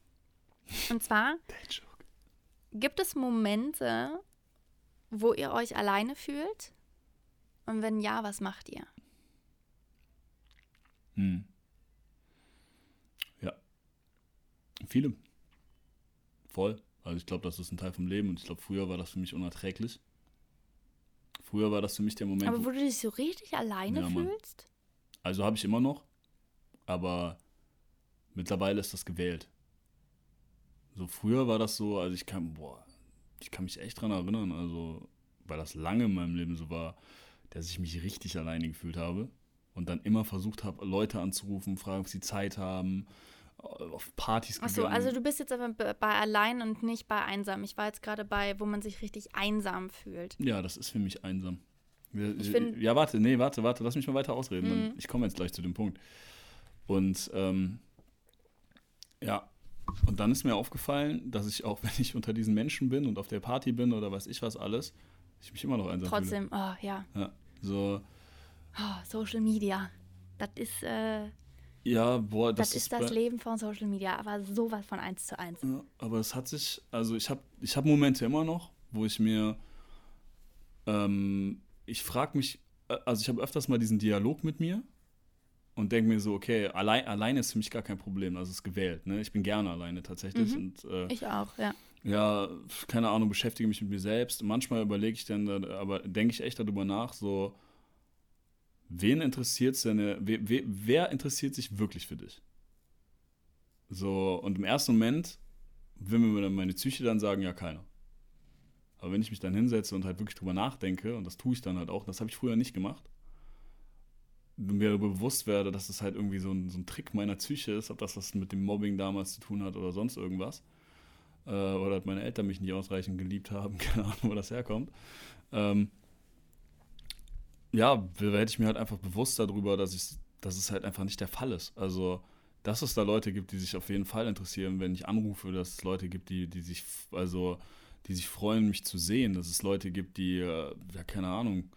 und zwar [LAUGHS] Der Joke. gibt es Momente, wo ihr euch alleine fühlt? Und wenn ja, was macht ihr? Hm. Ja. Viele. Voll. Also ich glaube, das ist ein Teil vom Leben und ich glaube, früher war das für mich unerträglich. Früher war das für mich der Moment, Aber wo, du dich so richtig alleine Ja, fühlst? also habe ich immer noch, aber mittlerweile ist das gewählt. So früher war das so, also ich kann, boah, ich kann mich echt dran erinnern, also, weil das lange in meinem Leben so war, dass ich mich richtig alleine gefühlt habe und dann immer versucht habe, Leute anzurufen, fragen, ob sie Zeit haben, auf Partys gegangen. Achso, also du bist jetzt aber bei allein und nicht bei einsam. Ich war jetzt gerade bei, wo man sich richtig einsam fühlt. Ja, das ist für mich einsam. ja, warte, nee, warte, warte, lass mich mal weiter ausreden. Mhm. Ich komme jetzt gleich zu dem Punkt. Und ähm, ja, und dann ist mir aufgefallen, dass ich auch, [LAUGHS] wenn ich unter diesen Menschen bin und auf der Party bin oder weiß ich was alles, ich mich immer noch einsam Trotzdem, fühle. Trotzdem, oh ja. Ja, so. Oh, Social Media. Das ist, äh, ja, boah, das, das ist, ist das Leben von Social Media, aber sowas von eins zu eins. Ja, aber es hat sich, also ich habe ich hab Momente immer noch, wo ich mir, ähm, ich frage mich, äh, also ich habe öfters mal diesen Dialog mit mir und denke mir so, okay, allein, alleine ist für mich gar kein Problem, also es ist gewählt, ne? Ich bin gerne alleine tatsächlich. Mhm. Und, äh, ich auch, ja. Ja, keine Ahnung, beschäftige mich mit mir selbst. Manchmal überlege ich dann, aber denke ich echt darüber nach, so, wen interessiert denn, wer, wer interessiert sich wirklich für dich? So, und im ersten Moment will mir meine Psyche dann sagen, ja, keiner. Aber wenn ich mich dann hinsetze und halt wirklich drüber nachdenke, und das tue ich dann halt auch, das habe ich früher nicht gemacht, mir bewusst werde, dass es halt irgendwie so ein, so ein Trick meiner Psyche ist, ob das was mit dem Mobbing damals zu tun hat oder sonst irgendwas. Äh, oder dass meine Eltern mich nicht ausreichend geliebt haben, [LAUGHS] keine Ahnung, wo das herkommt. Ähm, ja, werde ich mir halt einfach bewusst darüber, dass, ich, dass es halt einfach nicht der Fall ist. Also, dass es da Leute gibt, die sich auf jeden Fall interessieren, wenn ich anrufe, dass es Leute gibt, die, die sich, also, die sich freuen, mich zu sehen, dass es Leute gibt, die, äh, ja, keine Ahnung,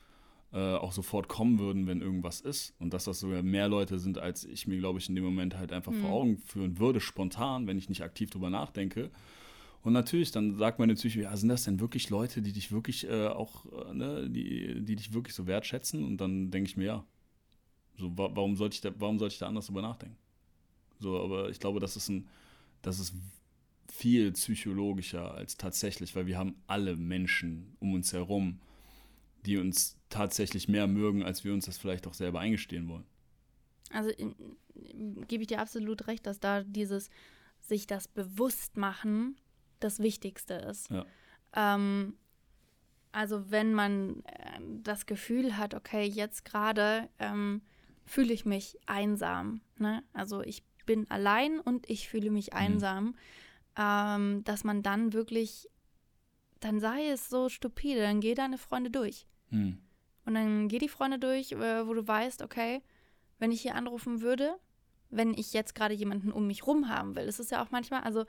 äh, auch sofort kommen würden, wenn irgendwas ist. Und dass das sogar mehr Leute sind, als ich mir, glaube ich, in dem Moment halt einfach mhm. vor Augen führen würde, spontan, wenn ich nicht aktiv drüber nachdenke. Und natürlich, dann sagt meine Psyche, ja, sind das denn wirklich Leute, die dich wirklich äh, auch, äh, ne, die, die dich wirklich so wertschätzen? Und dann denke ich mir, ja. So, wa warum sollte ich da, warum sollte ich da anders drüber nachdenken? So, aber ich glaube, das ist ein, das ist viel psychologischer als tatsächlich, weil wir haben alle Menschen um uns herum, die uns tatsächlich mehr mögen, als wir uns das vielleicht auch selber eingestehen wollen. Also gebe ich dir absolut recht, dass da dieses sich das bewusst machen das Wichtigste ist. Ja. Ähm, also wenn man äh, das Gefühl hat, okay, jetzt gerade ähm, fühle ich mich einsam. Ne? Also ich bin allein und ich fühle mich mhm. einsam, ähm, dass man dann wirklich, dann sei es so stupide, dann geh deine Freunde durch. Mhm. Und dann geh die Freunde durch, äh, wo du weißt, okay, wenn ich hier anrufen würde, wenn ich jetzt gerade jemanden um mich rum haben will. Das ist ja auch manchmal, also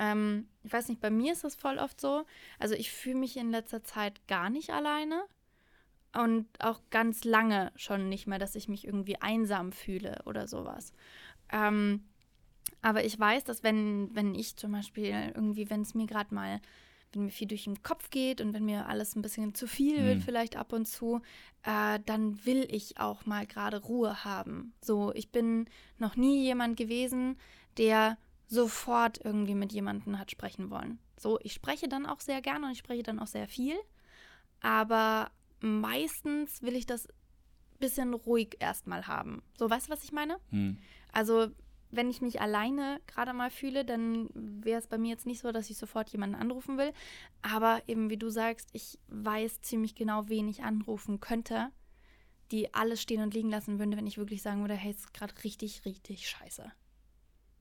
ähm, ich weiß nicht, bei mir ist das voll oft so. Also ich fühle mich in letzter Zeit gar nicht alleine und auch ganz lange schon nicht mehr, dass ich mich irgendwie einsam fühle oder sowas. Ähm, aber ich weiß, dass wenn, wenn ich zum Beispiel irgendwie, wenn es mir gerade mal, wenn mir viel durch den Kopf geht und wenn mir alles ein bisschen zu viel mhm. wird, vielleicht ab und zu, äh, dann will ich auch mal gerade Ruhe haben. So, ich bin noch nie jemand gewesen, der sofort irgendwie mit jemandem hat sprechen wollen. So, ich spreche dann auch sehr gerne und ich spreche dann auch sehr viel, aber meistens will ich das bisschen ruhig erstmal haben. So, weißt du, was ich meine? Hm. Also, wenn ich mich alleine gerade mal fühle, dann wäre es bei mir jetzt nicht so, dass ich sofort jemanden anrufen will. Aber eben, wie du sagst, ich weiß ziemlich genau, wen ich anrufen könnte, die alles stehen und liegen lassen würde, wenn ich wirklich sagen würde, hey, es ist gerade richtig, richtig scheiße.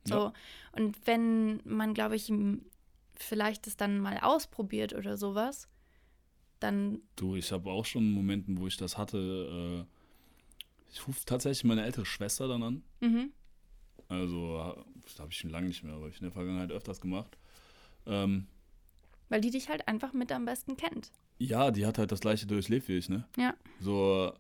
So. Ja. Und wenn man, glaube ich, vielleicht es dann mal ausprobiert oder sowas, dann. Du, ich habe auch schon Momenten, wo ich das hatte. Äh, ich rufe tatsächlich meine ältere Schwester dann an. Mhm. Also, das habe ich schon lange nicht mehr, aber ich in der Vergangenheit öfters gemacht. Ähm, Weil die dich halt einfach mit am besten kennt. Ja, die hat halt das gleiche durchlebt wie ich, ne? Ja. So,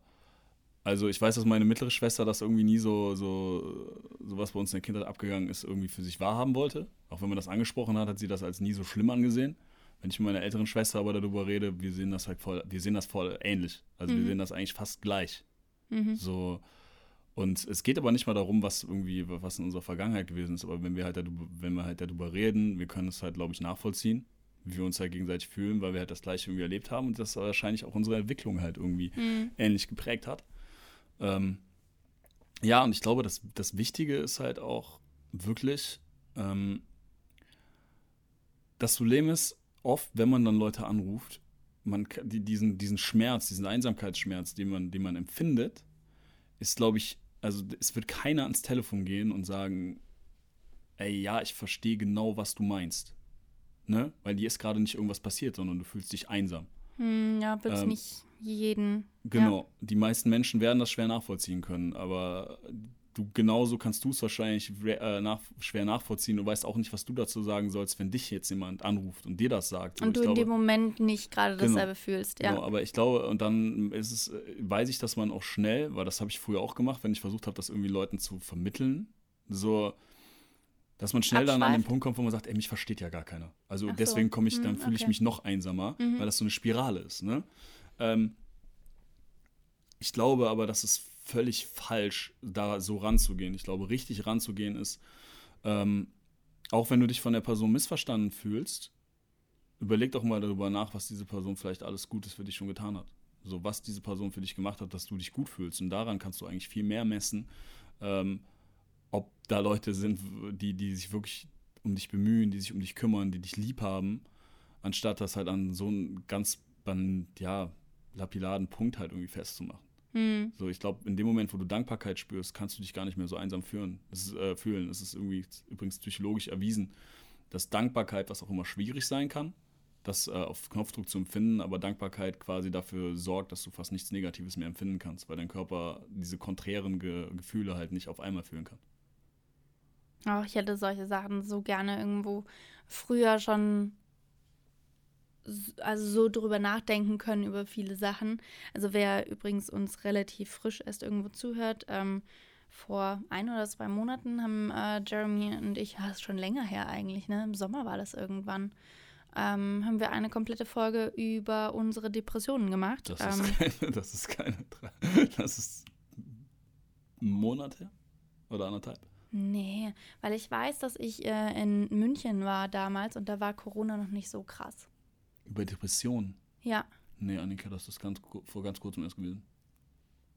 also ich weiß, dass meine mittlere Schwester das irgendwie nie so, so, so was bei uns in der Kindheit abgegangen ist, irgendwie für sich wahrhaben wollte. Auch wenn man das angesprochen hat, hat sie das als nie so schlimm angesehen. Wenn ich mit meiner älteren Schwester aber darüber rede, wir sehen das halt voll, wir sehen das voll ähnlich. Also mhm. wir sehen das eigentlich fast gleich. Mhm. So. Und es geht aber nicht mal darum, was irgendwie, was in unserer Vergangenheit gewesen ist. Aber wenn wir halt darüber, wenn wir halt darüber reden, wir können es halt, glaube ich, nachvollziehen, wie wir uns halt gegenseitig fühlen, weil wir halt das Gleiche irgendwie erlebt haben und das wahrscheinlich auch unsere Entwicklung halt irgendwie mhm. ähnlich geprägt hat. Ähm, ja, und ich glaube, das, das Wichtige ist halt auch wirklich, ähm, das Problem ist, oft, wenn man dann Leute anruft, man die, diesen, diesen Schmerz, diesen Einsamkeitsschmerz, den man, den man empfindet, ist, glaube ich, also es wird keiner ans Telefon gehen und sagen, ey, ja, ich verstehe genau, was du meinst. Ne? Weil dir ist gerade nicht irgendwas passiert, sondern du fühlst dich einsam. Hm, ja, wird ähm, nicht jeden. Genau. Ja. Die meisten Menschen werden das schwer nachvollziehen können, aber du genauso kannst du es wahrscheinlich äh, nach, schwer nachvollziehen. Du weißt auch nicht, was du dazu sagen sollst, wenn dich jetzt jemand anruft und dir das sagt. Und, du glaube, in dem Moment nicht gerade genau, dasselbe fühlst, ja. Genau, aber ich glaube, und dann ist es, weiß ich, dass man auch schnell, weil das habe ich früher auch gemacht, wenn ich versucht habe, das irgendwie Leuten zu vermitteln, so dass man schnell dann an den Punkt kommt, wo man sagt, ey, mich versteht ja gar keiner. Also Ach deswegen komme ich, dann hm, fühle okay. ich mich noch einsamer, mhm. weil das so eine Spirale ist. Ne? Ähm, ich glaube aber, dass es völlig falsch, da so ranzugehen. Ich glaube, richtig ranzugehen ist, ähm, auch wenn du dich von der Person missverstanden fühlst, überleg doch mal darüber nach, was diese Person vielleicht alles Gutes für dich schon getan hat. So, was diese Person für dich gemacht hat, dass du dich gut fühlst. Und daran kannst du eigentlich viel mehr messen, ähm, ob da Leute sind, die, die sich wirklich um dich bemühen, die sich um dich kümmern, die dich lieb haben, anstatt das halt an so einen ganz, ja, lapidaden Punkt halt irgendwie festzumachen. Mhm. So, ich glaube, in dem Moment, wo du Dankbarkeit spürst, kannst du dich gar nicht mehr so einsam fühlen. Es ist, äh, fühlen. Es ist irgendwie übrigens psychologisch erwiesen, dass Dankbarkeit, was auch immer schwierig sein kann, das äh, auf Knopfdruck zu empfinden, aber Dankbarkeit quasi dafür sorgt, dass du fast nichts Negatives mehr empfinden kannst, weil dein Körper diese konträren Ge Gefühle halt nicht auf einmal fühlen kann. Auch ich hätte solche Sachen so gerne irgendwo früher schon also so drüber nachdenken können über viele Sachen. Also wer übrigens uns relativ frisch erst irgendwo zuhört, ähm, vor ein oder zwei Monaten haben äh, Jeremy und ich, ja, ist schon länger her eigentlich, ne? Im Sommer war das irgendwann, ähm, haben wir eine komplette Folge über unsere Depressionen gemacht. Das ist ähm, keine, [LAUGHS] das ist keine, das ist ein Monat her oder anderthalb. Nee, weil ich weiß, dass ich äh, in München war damals und da war Corona noch nicht so krass. Über Depressionen? Ja. Nee, Annika, das ist ganz, vor ganz kurzem erst gewesen.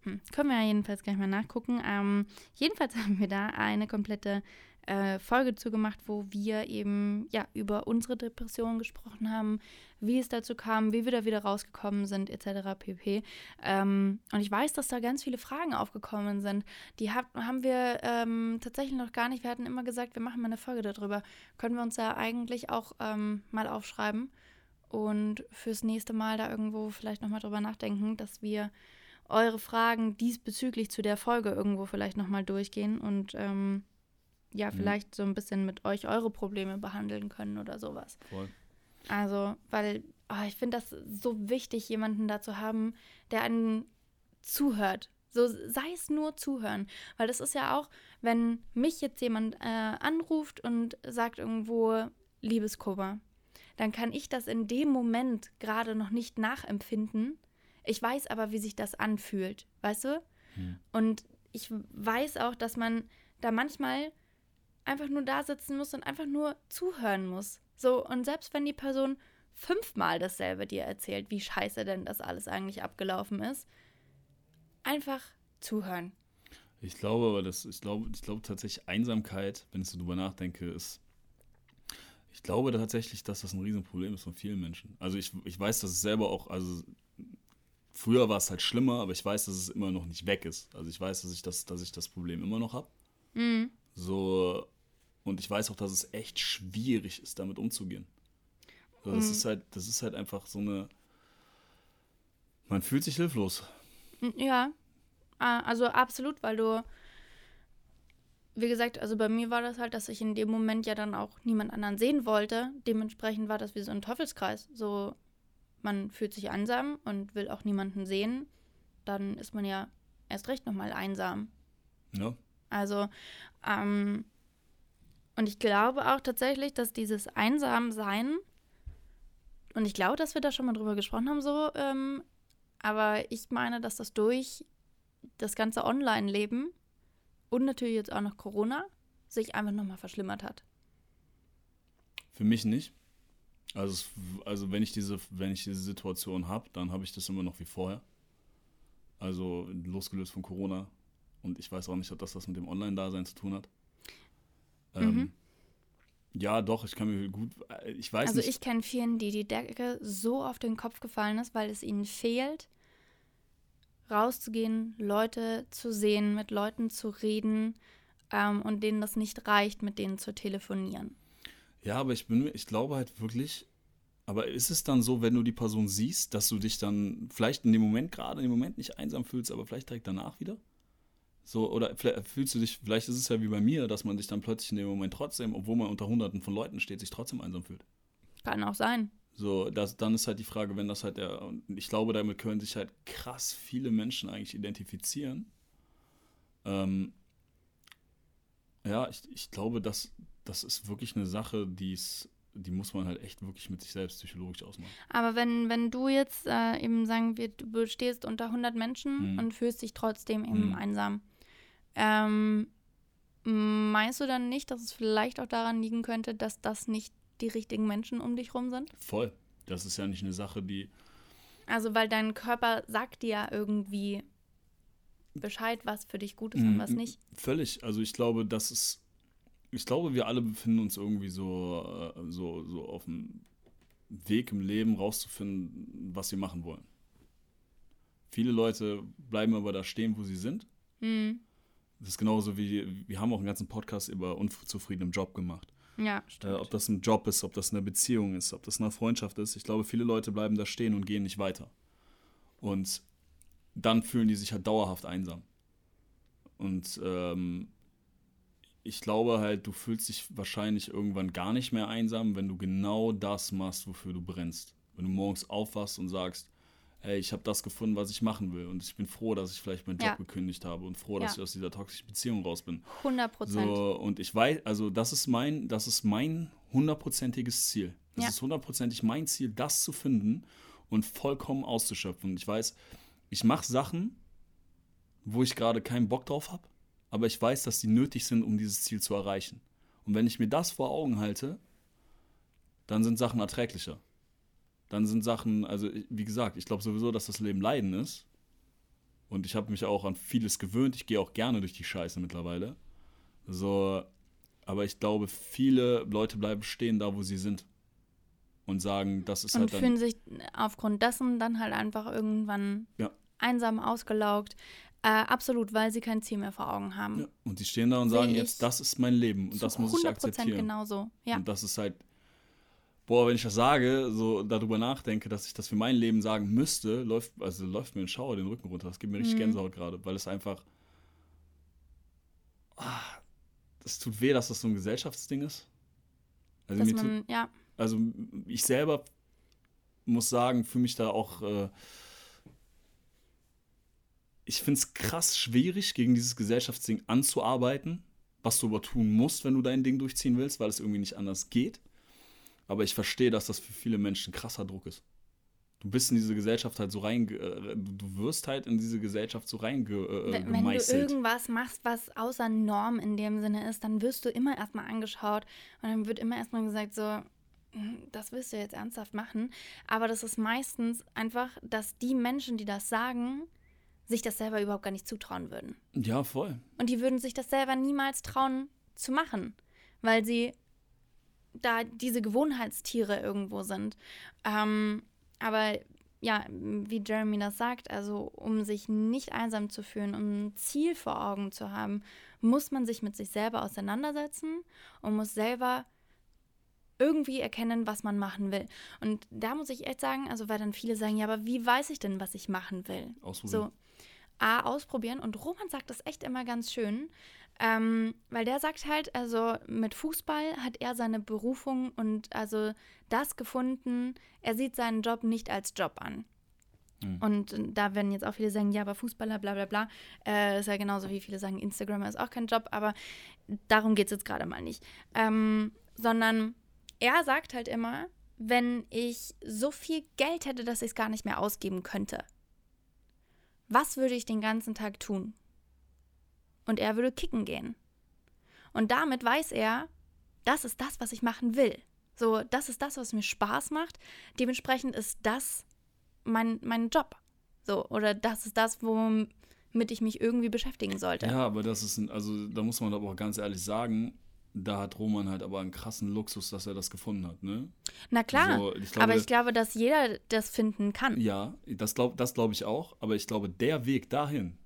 Hm. Können wir ja jedenfalls gleich mal nachgucken. Ähm, jedenfalls [LAUGHS] haben wir da eine komplette äh, Folge zugemacht, wo wir eben ja über unsere Depression gesprochen haben, wie es dazu kam, wie wir da wieder rausgekommen sind, etc. pp. Ähm, und ich weiß, dass da ganz viele Fragen aufgekommen sind. Die hab, haben wir ähm, tatsächlich noch gar nicht. Wir hatten immer gesagt, wir machen mal eine Folge darüber. Können wir uns da eigentlich auch ähm, mal aufschreiben und fürs nächste Mal da irgendwo vielleicht nochmal drüber nachdenken, dass wir eure Fragen diesbezüglich zu der Folge irgendwo vielleicht nochmal durchgehen und ähm, ja, mhm. vielleicht mhm. so ein bisschen mit euch eure Probleme behandeln können oder sowas. Voll. Also, weil oh, ich finde das so wichtig, jemanden da zu haben, der einen zuhört. So sei es nur zuhören. Weil das ist ja auch, wenn mich jetzt jemand äh, anruft und sagt irgendwo Liebeskummer, dann kann ich das in dem Moment gerade noch nicht nachempfinden. Ich weiß aber, wie sich das anfühlt, weißt du? Hm. Und ich weiß auch, dass man da manchmal einfach nur da sitzen muss und einfach nur zuhören muss. So, und selbst wenn die Person fünfmal dasselbe dir erzählt, wie scheiße denn das alles eigentlich abgelaufen ist, einfach zuhören. Ich glaube aber, das, ich glaube, ich glaube tatsächlich Einsamkeit, wenn ich so drüber nachdenke, ist ich glaube tatsächlich, dass das ein Riesenproblem ist von vielen Menschen. Also ich, ich weiß, dass es selber auch, also früher war es halt schlimmer, aber ich weiß, dass es immer noch nicht weg ist. Also ich weiß, dass ich das, dass ich das Problem immer noch habe. Mhm. So, und ich weiß auch, dass es echt schwierig ist, damit umzugehen. Also das mhm. ist halt, das ist halt einfach so eine. Man fühlt sich hilflos. Ja, also absolut, weil du wie gesagt, also bei mir war das halt, dass ich in dem Moment ja dann auch niemand anderen sehen wollte. Dementsprechend war das wie so ein Teufelskreis. So, man fühlt sich einsam und will auch niemanden sehen. Dann ist man ja erst recht nochmal einsam. Ja. Also, ähm, und ich glaube auch tatsächlich, dass dieses Einsamsein, und ich glaube, dass wir da schon mal drüber gesprochen haben, so, ähm, aber ich meine, dass das durch das ganze Online-Leben und natürlich jetzt auch noch Corona sich einfach nochmal verschlimmert hat. Für mich nicht. Also, also wenn ich diese, wenn ich diese Situation habe, dann habe ich das immer noch wie vorher. Also losgelöst von Corona. Und ich weiß auch nicht, ob das was mit dem Online-Dasein zu tun hat. Ähm, mhm. Ja, doch, ich kann mir gut, äh, ich weiß Also nicht. ich kenne vielen, die die Decke so auf den Kopf gefallen ist, weil es ihnen fehlt, rauszugehen, Leute zu sehen, mit Leuten zu reden ähm, und denen das nicht reicht, mit denen zu telefonieren. Ja, aber ich bin, ich glaube halt wirklich, aber ist es dann so, wenn du die Person siehst, dass du dich dann vielleicht in dem Moment gerade in dem Moment nicht einsam fühlst, aber vielleicht direkt danach wieder? So, oder fühlst du dich, vielleicht ist es ja wie bei mir, dass man sich dann plötzlich in dem Moment trotzdem, obwohl man unter hunderten von Leuten steht, sich trotzdem einsam fühlt. Kann auch sein. So, das, dann ist halt die Frage, wenn das halt der, und ich glaube, damit können sich halt krass viele Menschen eigentlich identifizieren. Ähm, ja, ich, ich glaube, das, das ist wirklich eine Sache, die ist, die muss man halt echt wirklich mit sich selbst psychologisch ausmachen. Aber wenn, wenn du jetzt äh, eben sagen wir, du stehst unter 100 Menschen Mhm. und fühlst dich trotzdem eben Mhm. einsam, ähm, meinst du dann nicht, dass es vielleicht auch daran liegen könnte, dass das nicht die richtigen Menschen um dich rum sind? Voll. Das ist ja nicht eine Sache, die, Also, weil dein Körper sagt dir ja irgendwie Bescheid, was für dich gut ist und Mhm. was nicht. Völlig. Also ich glaube, das ist. Ich glaube, wir alle befinden uns irgendwie so, äh, so, so auf dem Weg im Leben rauszufinden, was wir machen wollen. Viele Leute bleiben aber da stehen, wo sie sind. Hm. Das ist genauso wie, wir haben auch einen ganzen Podcast über unzufrieden im Job gemacht. Ja, Äh, stimmt. ob das ein Job ist, ob das eine Beziehung ist, ob das eine Freundschaft ist. Ich glaube, viele Leute bleiben da stehen und gehen nicht weiter. Und dann fühlen die sich halt dauerhaft einsam. Und ähm, ich glaube halt, du fühlst dich wahrscheinlich irgendwann gar nicht mehr einsam, wenn du genau das machst, wofür du brennst. Wenn du morgens aufwachst und sagst, hey, ich habe das gefunden, was ich machen will. Und ich bin froh, dass ich vielleicht meinen Job Ja. gekündigt habe und froh, dass Ja. ich aus dieser toxischen Beziehung raus bin. 100 Prozent. So, und ich weiß, also das ist mein, das ist mein hundertprozentiges Ziel. Das Ja. ist hundertprozentig mein Ziel, das zu finden und vollkommen auszuschöpfen. Und ich weiß, ich mache Sachen, wo ich gerade keinen Bock drauf habe, aber ich weiß, dass die nötig sind, um dieses Ziel zu erreichen. Und wenn ich mir das vor Augen halte, dann sind Sachen erträglicher. Dann sind Sachen, also wie gesagt, ich glaube sowieso, dass das Leben Leiden ist. Und ich habe mich auch an vieles gewöhnt. Ich gehe auch gerne durch die Scheiße mittlerweile. So, aber ich glaube, viele Leute bleiben stehen da, wo sie sind. Und sagen, das ist und halt dann. fühlen sich aufgrund dessen dann halt einfach irgendwann Ja. einsam, ausgelaugt. Äh, absolut, weil sie kein Ziel mehr vor Augen haben. Ja, und die stehen da und sagen jetzt, das ist mein Leben und das muss ich 100% akzeptieren. genauso. Ja. Und das ist halt, boah, wenn ich das sage, so darüber nachdenke, dass ich das für mein Leben sagen müsste, läuft, also läuft mir ein Schauer den Rücken runter. Das gibt mir richtig Mhm. Gänsehaut gerade, weil es einfach, ah, das tut weh, dass das so ein Gesellschaftsding ist. Also, Dass mir tut, man, ja, also ich selber muss sagen, fühle mich da auch, äh, ich finde es krass schwierig, gegen dieses Gesellschaftsding anzuarbeiten, was du aber tun musst, wenn du dein Ding durchziehen willst, weil es irgendwie nicht anders geht. Aber ich verstehe, dass das für viele Menschen krasser Druck ist. Du bist in diese Gesellschaft halt so rein, äh, du wirst halt in diese Gesellschaft so wenn, wenn du reingemeißelt. irgendwas machst, was außer Norm in dem Sinne ist, dann wirst du immer erstmal angeschaut und dann wird immer erstmal gesagt, so, "Hm, das willst du jetzt ernsthaft machen. Aber das ist meistens einfach, dass die Menschen, die das sagen, sich das selber überhaupt gar nicht zutrauen würden. Ja, voll. Und die würden sich das selber niemals trauen zu machen, weil sie da diese Gewohnheitstiere irgendwo sind. Ähm, aber ja, wie Jeremy das sagt, also um sich nicht einsam zu fühlen, um ein Ziel vor Augen zu haben, muss man sich mit sich selber auseinandersetzen und muss selber irgendwie erkennen, was man machen will. Und da muss ich echt sagen, also weil dann viele sagen, ja, aber wie weiß ich denn, was ich machen will? Ausprobieren. So, A, ausprobieren. Und Roman sagt das echt immer ganz schön, ähm, weil der sagt halt, also mit Fußball hat er seine Berufung und also das gefunden, er sieht seinen Job nicht als Job an. Mhm. Und da werden jetzt auch viele sagen, ja, aber Fußballer, bla bla bla. Äh, das ist ja genauso wie viele sagen, Instagramer ist auch kein Job, aber darum geht es jetzt gerade mal nicht. Ähm, sondern er sagt halt immer, wenn ich so viel Geld hätte, dass ich es gar nicht mehr ausgeben könnte, was würde ich den ganzen Tag tun? Und er würde kicken gehen. Und damit weiß er, das ist das, was ich machen will. So, das ist das, was mir Spaß macht. Dementsprechend ist das mein, mein Job. So, oder das ist das, womit ich mich irgendwie beschäftigen sollte. Ja, aber das ist, also da muss man aber auch ganz ehrlich sagen, da hat Roman halt aber einen krassen Luxus, dass er das gefunden hat, ne? Na klar, So, ich aber glaube- ich glaube, dass jeder das finden kann. Ja, das glaube das glaub ich auch, aber ich glaube, der Weg dahin,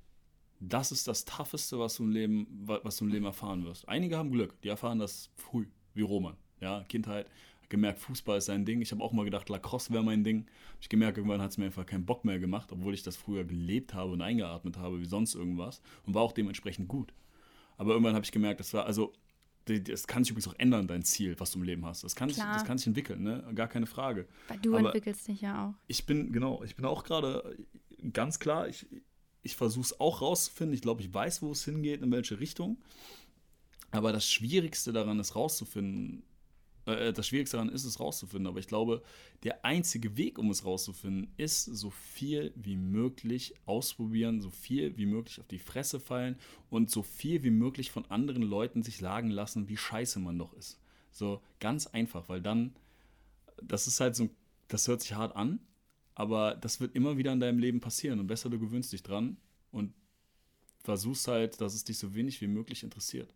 das ist das Tougheste, was du im Leben, wa- was du im Leben erfahren wirst. Einige haben Glück, die erfahren das früh, wie Roman. Ja, Kindheit, gemerkt, Fußball ist sein Ding. Ich habe auch mal gedacht, Lacrosse wäre mein Ding. Hab ich gemerkt, irgendwann hat es mir einfach keinen Bock mehr gemacht, obwohl ich das früher gelebt habe und eingeatmet habe, wie sonst irgendwas. Und war auch dementsprechend gut. Aber irgendwann habe ich gemerkt, das war, also, es kann sich übrigens auch ändern, dein Ziel, was du im Leben hast. Das kann, sich, das kann sich entwickeln, ne? Gar keine Frage. Weil du Aber- entwickelst dich ja auch. ich bin, genau, ich bin auch gerade ganz klar, ich, ich versuche es auch rauszufinden. Ich glaube, ich weiß, wo es hingeht, in welche Richtung. Aber das Schwierigste daran ist rauszufinden, äh, das Schwierigste daran ist es rauszufinden. Aber ich glaube, der einzige Weg, um es rauszufinden, ist, so viel wie möglich ausprobieren, so viel wie möglich auf die Fresse fallen und so viel wie möglich von anderen Leuten sich sagen lassen, wie scheiße man doch ist. So ganz einfach, weil dann, das ist halt so, das hört sich hart an, aber das wird immer wieder in deinem Leben passieren und besser du gewöhnst dich dran und versuchst halt, dass es dich so wenig wie möglich interessiert.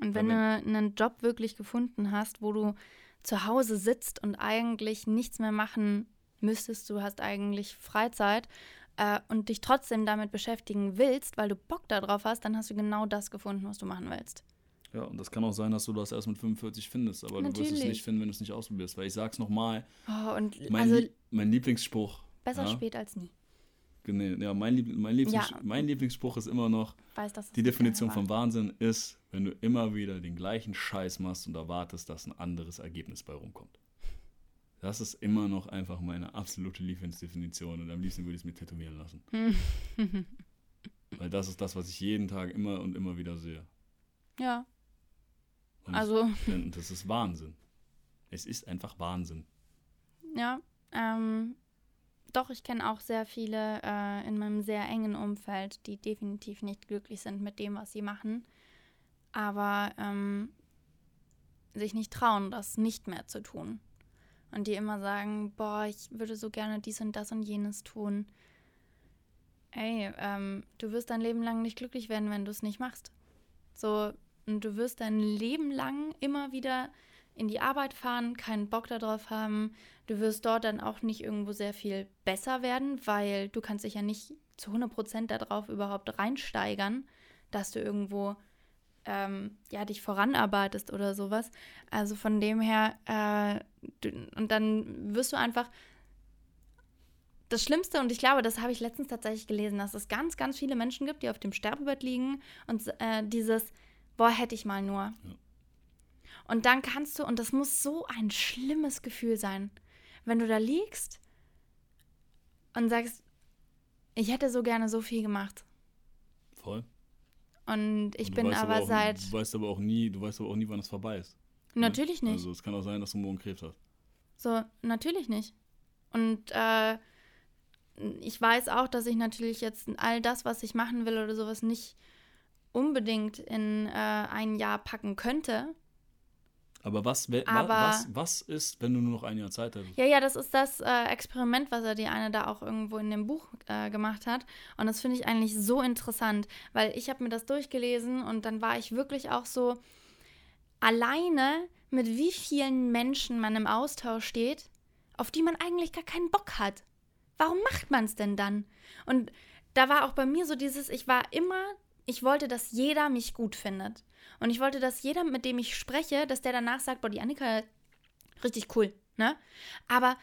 Und wenn du einen Job wirklich gefunden hast, wo du zu Hause sitzt und eigentlich nichts mehr machen müsstest, du hast eigentlich Freizeit äh, und dich trotzdem damit beschäftigen willst, weil du Bock darauf hast, dann hast du genau das gefunden, was du machen willst. Ja, und das kann auch sein, dass du das erst mit 45 findest, aber du wirst es Natürlich. nicht finden, wenn du es nicht ausprobierst. Weil ich sag's nochmal, Oh, und mein, also Lie- mein Lieblingsspruch. besser ja, spät als nie. Nee, ja, mein, Lieb mein, Lieblings Ja. mein Lieblingsspruch ist immer noch, Weiß, die Definition von. Wahnsinn ist, wenn du immer wieder den gleichen Scheiß machst und erwartest, dass ein anderes Ergebnis bei rumkommt. Das ist immer noch einfach meine absolute Lieblingsdefinition und am liebsten würde ich es mir tätowieren lassen. [LAUGHS] Weil das ist das, was ich jeden Tag immer und immer wieder sehe. Ja, Und also [LAUGHS] ich, das ist Wahnsinn. Es ist einfach Wahnsinn. Ja, ähm, doch, ich kenne auch sehr viele äh, in meinem sehr engen Umfeld, die definitiv nicht glücklich sind mit dem, was sie machen, aber ähm, sich nicht trauen, das nicht mehr zu tun. Und die immer sagen, boah, ich würde so gerne dies und das und jenes tun. Ey, ähm, du wirst dein Leben lang nicht glücklich werden, wenn du es nicht machst. So, und du wirst dein Leben lang immer wieder in die Arbeit fahren, keinen Bock darauf haben. Du wirst dort dann auch nicht irgendwo sehr viel besser werden, weil du kannst dich ja nicht zu 100% darauf überhaupt reinsteigern, dass du irgendwo ähm, ja, dich voranarbeitest oder sowas. Also von dem her, äh, du, und dann wirst du einfach das Schlimmste, und ich glaube, das habe ich letztens tatsächlich gelesen, dass es ganz, ganz viele Menschen gibt, die auf dem Sterbebett liegen und äh, dieses, boah, hätte ich mal nur. Und dann kannst du, und das muss so ein schlimmes Gefühl sein, wenn du da liegst und sagst, ich hätte so gerne so viel gemacht. Voll. Und ich Und bin weißt aber auch, seit. Du weißt aber auch nie, du weißt aber auch nie, wann es vorbei ist. ne? Natürlich nicht. Also es kann auch sein, dass du morgen Krebs hast. So, natürlich nicht. Und äh, ich weiß auch, dass ich natürlich jetzt all das, was ich machen will oder sowas, nicht unbedingt in äh, ein Jahr packen könnte. Aber was, wa- Aber- was, was ist, wenn du nur noch ein Jahr Zeit hättest? Ja, ja, das ist das äh, Experiment, was er die eine da auch irgendwo in dem Buch äh, gemacht hat. Und das finde ich eigentlich so interessant, weil ich habe mir das durchgelesen und dann war ich wirklich auch so alleine, mit wie vielen Menschen man im Austausch steht, auf die man eigentlich gar keinen Bock hat. Warum macht man es denn dann? Und da war auch bei mir so dieses, ich war immer, ich wollte, dass jeder mich gut findet. Und ich wollte, dass jeder, mit dem ich spreche, dass der danach sagt, boah, die Annika, richtig cool, ne? Aber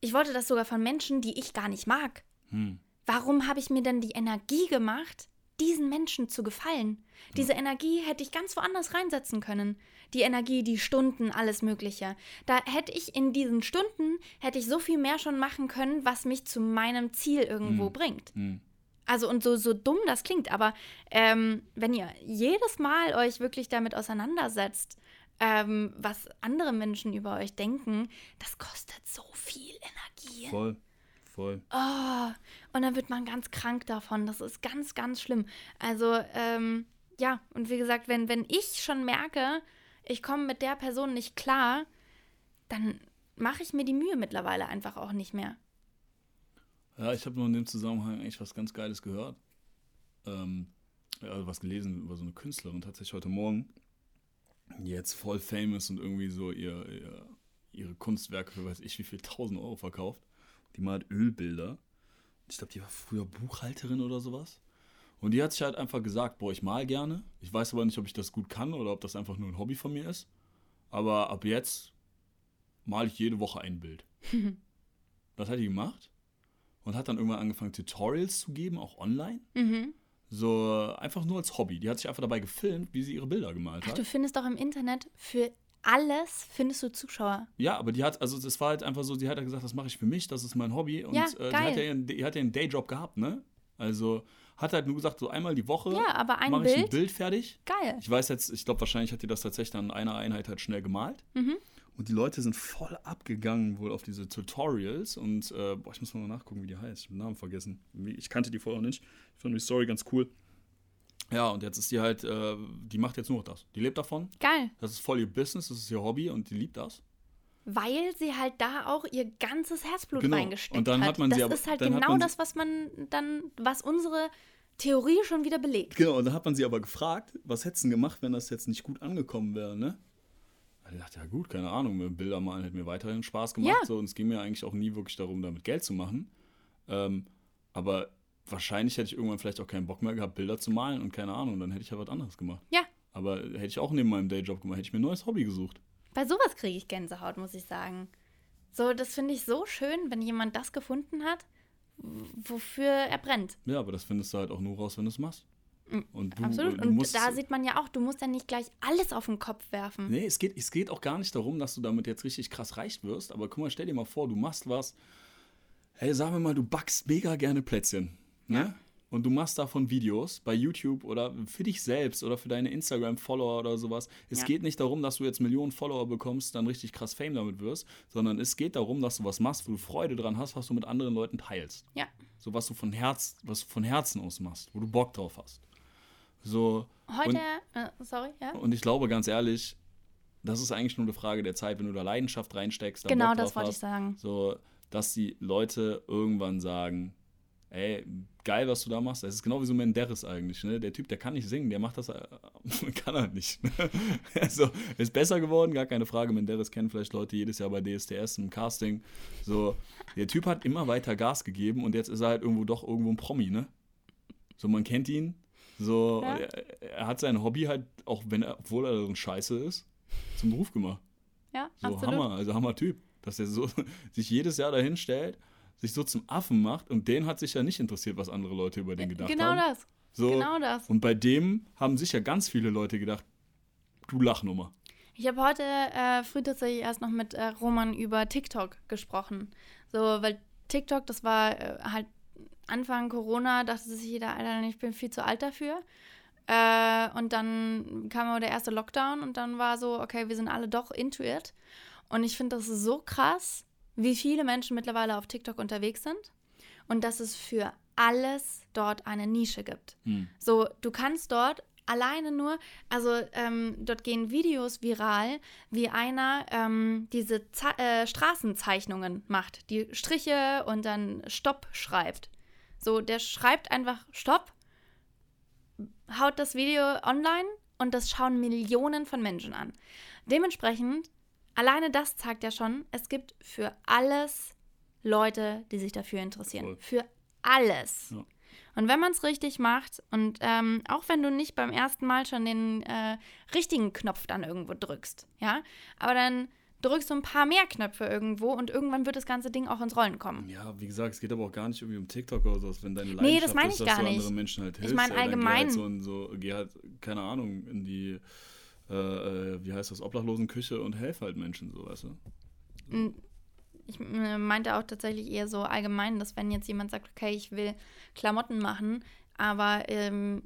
ich wollte das sogar von Menschen, die ich gar nicht mag. Hm. Warum habe ich mir denn die Energie gemacht, diesen Menschen zu gefallen? Diese Energie hätte ich ganz woanders reinsetzen können. Die Energie, die Stunden, alles Mögliche. Da hätte ich in diesen Stunden, hätte ich so viel mehr schon machen können, was mich zu meinem Ziel irgendwo Hm. bringt. Also und so, so dumm das klingt, aber ähm, wenn ihr jedes Mal euch wirklich damit auseinandersetzt, ähm, was andere Menschen über euch denken, das kostet so viel Energie. Voll. Voll. Oh, und dann wird man ganz krank davon. Das ist ganz, ganz schlimm. Also, ähm, ja, und wie gesagt, wenn, wenn ich schon merke, ich komme mit der Person nicht klar, dann mache ich mir die Mühe mittlerweile einfach auch nicht mehr. Ja, ich habe nur in dem Zusammenhang eigentlich was ganz Geiles gehört. Ähm, ja, also was gelesen über so eine Künstlerin tatsächlich heute Morgen. die jetzt voll famous und irgendwie so ihr, ihr, ihre Kunstwerke für weiß ich wie viel tausend Euro verkauft. Die malt Ölbilder. Ich glaube, die war früher Buchhalterin oder sowas. Und die hat sich halt einfach gesagt, boah, ich mal gerne. Ich weiß aber nicht, ob ich das gut kann oder ob das einfach nur ein Hobby von mir ist. Aber ab jetzt male ich jede Woche ein Bild. [LAUGHS] das hat die gemacht und hat dann irgendwann angefangen, Tutorials zu geben, auch online. Mhm. So einfach nur als Hobby. Die hat sich einfach dabei gefilmt, wie sie ihre Bilder gemalt Ach, hat. du findest doch im Internet für alles findest du Zuschauer. Ja, aber die hat, also das war halt einfach so, die hat ja gesagt, das mache ich für mich, das ist mein Hobby. Und Ja, äh, die, geil. hat ja ihren, die hat ja einen Dayjob gehabt, ne? Also hat halt nur gesagt, so einmal die Woche Ja, aber ein mache ich ein Bild? Bild fertig. Geil. Ich weiß jetzt, ich glaube wahrscheinlich hat die das tatsächlich dann in einer Einheit halt schnell gemalt. Mhm. Und die Leute sind voll abgegangen wohl auf diese Tutorials. Und äh, boah, ich muss mal nachgucken, wie die heißt. Ich habe den Namen vergessen. Ich kannte die vorher noch nicht. Ich fand die Story ganz cool. Ja, und jetzt ist die halt, äh, die macht jetzt nur noch das. Die lebt davon. Geil. Das ist voll ihr Business, das ist ihr Hobby und die liebt das. Weil sie halt da auch ihr ganzes Herzblut Genau. reingesteckt Und dann hat. hat man sie das aber- ist halt dann hat genau das, was man dann, was unsere Theorie schon wieder belegt. Genau, und dann hat man sie aber gefragt, was hättest du denn gemacht, wenn das jetzt nicht gut angekommen wäre, ne? Ich dachte, ja gut, keine Ahnung, Bilder malen hätte mir weiterhin Spaß gemacht. Ja. So, und es ging mir eigentlich auch nie wirklich darum, damit Geld zu machen. Ähm, aber wahrscheinlich hätte ich irgendwann vielleicht auch keinen Bock mehr gehabt, Bilder zu malen und keine Ahnung, dann hätte ich ja was anderes gemacht. Ja, Aber hätte ich auch neben meinem Dayjob gemacht, hätte ich mir ein neues Hobby gesucht. bei sowas kriege ich Gänsehaut, muss ich sagen. So, das finde ich so schön, wenn jemand das gefunden hat, wofür er brennt. Ja, aber das findest du halt auch nur raus, wenn du es machst. Und du, Absolut. du Und da sieht man ja auch, du musst ja nicht gleich alles auf den Kopf werfen. Nee, es geht, es geht auch gar nicht darum, dass du damit jetzt richtig krass reich wirst. Aber guck mal, stell dir mal vor, du machst was. Hey, sagen wir mal, du backst mega gerne Plätzchen. Ne? Und du machst davon Videos bei YouTube oder für dich selbst oder für deine Instagram-Follower oder sowas. Es Ja. geht nicht darum, dass du jetzt Millionen Follower bekommst, dann richtig krass Fame damit wirst, sondern es geht darum, dass du was machst, wo du Freude dran hast, was du mit anderen Leuten teilst. Ja. So was du von Herz, was du von Herzen aus machst, wo du Bock drauf hast. So. Heute, und, äh, sorry, ja? und ich glaube ganz ehrlich, das ist eigentlich nur eine Frage der Zeit, wenn du da Leidenschaft reinsteckst. da Genau Bock das wollte ich hast, sagen. So, dass die Leute irgendwann sagen, ey, geil, was du da machst. Das ist genau wie so Menderes eigentlich, ne? Der Typ, der kann nicht singen, der macht das, äh, [LAUGHS] kann er nicht. [LAUGHS] also, ist besser geworden, gar keine Frage. Menderes kennen vielleicht Leute jedes Jahr bei DSDS im Casting. So, der Typ hat immer weiter Gas gegeben und jetzt ist er halt irgendwo doch irgendwo ein Promi, ne? So, man kennt ihn. So, Ja. er, er hat sein Hobby halt, auch wenn er, obwohl er ein Scheiße ist, zum Beruf gemacht. Ja, So absolut. Hammer, also Hammer Typ. Dass er so [LAUGHS] sich jedes Jahr dahin stellt, sich so zum Affen macht und den hat sich ja nicht interessiert, was andere Leute über den gedacht Genau haben. das. So, Genau das. Und bei dem haben sicher ganz viele Leute gedacht, du Lachnummer. Ich habe heute äh, früh tatsächlich erst noch mit äh, Roman über TikTok gesprochen. So, weil TikTok, das war äh, halt Anfang Corona, dachte sich jeder, Alter, ich bin viel zu alt dafür. Äh, und dann kam aber der erste Lockdown und dann war so, okay, wir sind alle doch into it. Und ich finde das so krass, wie viele Menschen mittlerweile auf TikTok unterwegs sind und dass es für alles dort eine Nische gibt. Hm. So, du kannst dort alleine nur, also ähm, dort gehen Videos viral, wie einer ähm, diese Ze äh, Straßenzeichnungen macht, die Striche und dann Stopp schreibt. So, der schreibt einfach Stopp, haut das Video online und das schauen Millionen von Menschen an. Dementsprechend, alleine das zeigt ja schon, es gibt für alles Leute, die sich dafür interessieren. Voll. Für alles. Ja. Und wenn man es richtig macht und ähm, auch wenn du nicht beim ersten Mal schon den äh, richtigen Knopf dann irgendwo drückst, ja, aber dann drückst du ein paar mehr Knöpfe irgendwo und irgendwann wird das ganze Ding auch ins Rollen kommen. Ja, wie gesagt, es geht aber auch gar nicht irgendwie um TikTok oder so, wenn deine Nee, Leidenschaft das meine ist, ich dass gar du nicht. anderen Menschen halt Ich hilfst. meine ey, dann geh allgemein. Halt so, so, geh halt, keine Ahnung, in die, äh, äh, wie heißt das, Obdachlosenküche und helf halt Menschen, so, weißt du? Ich äh, meinte auch tatsächlich eher so allgemein, dass wenn jetzt jemand sagt, okay, ich will Klamotten machen, aber ähm,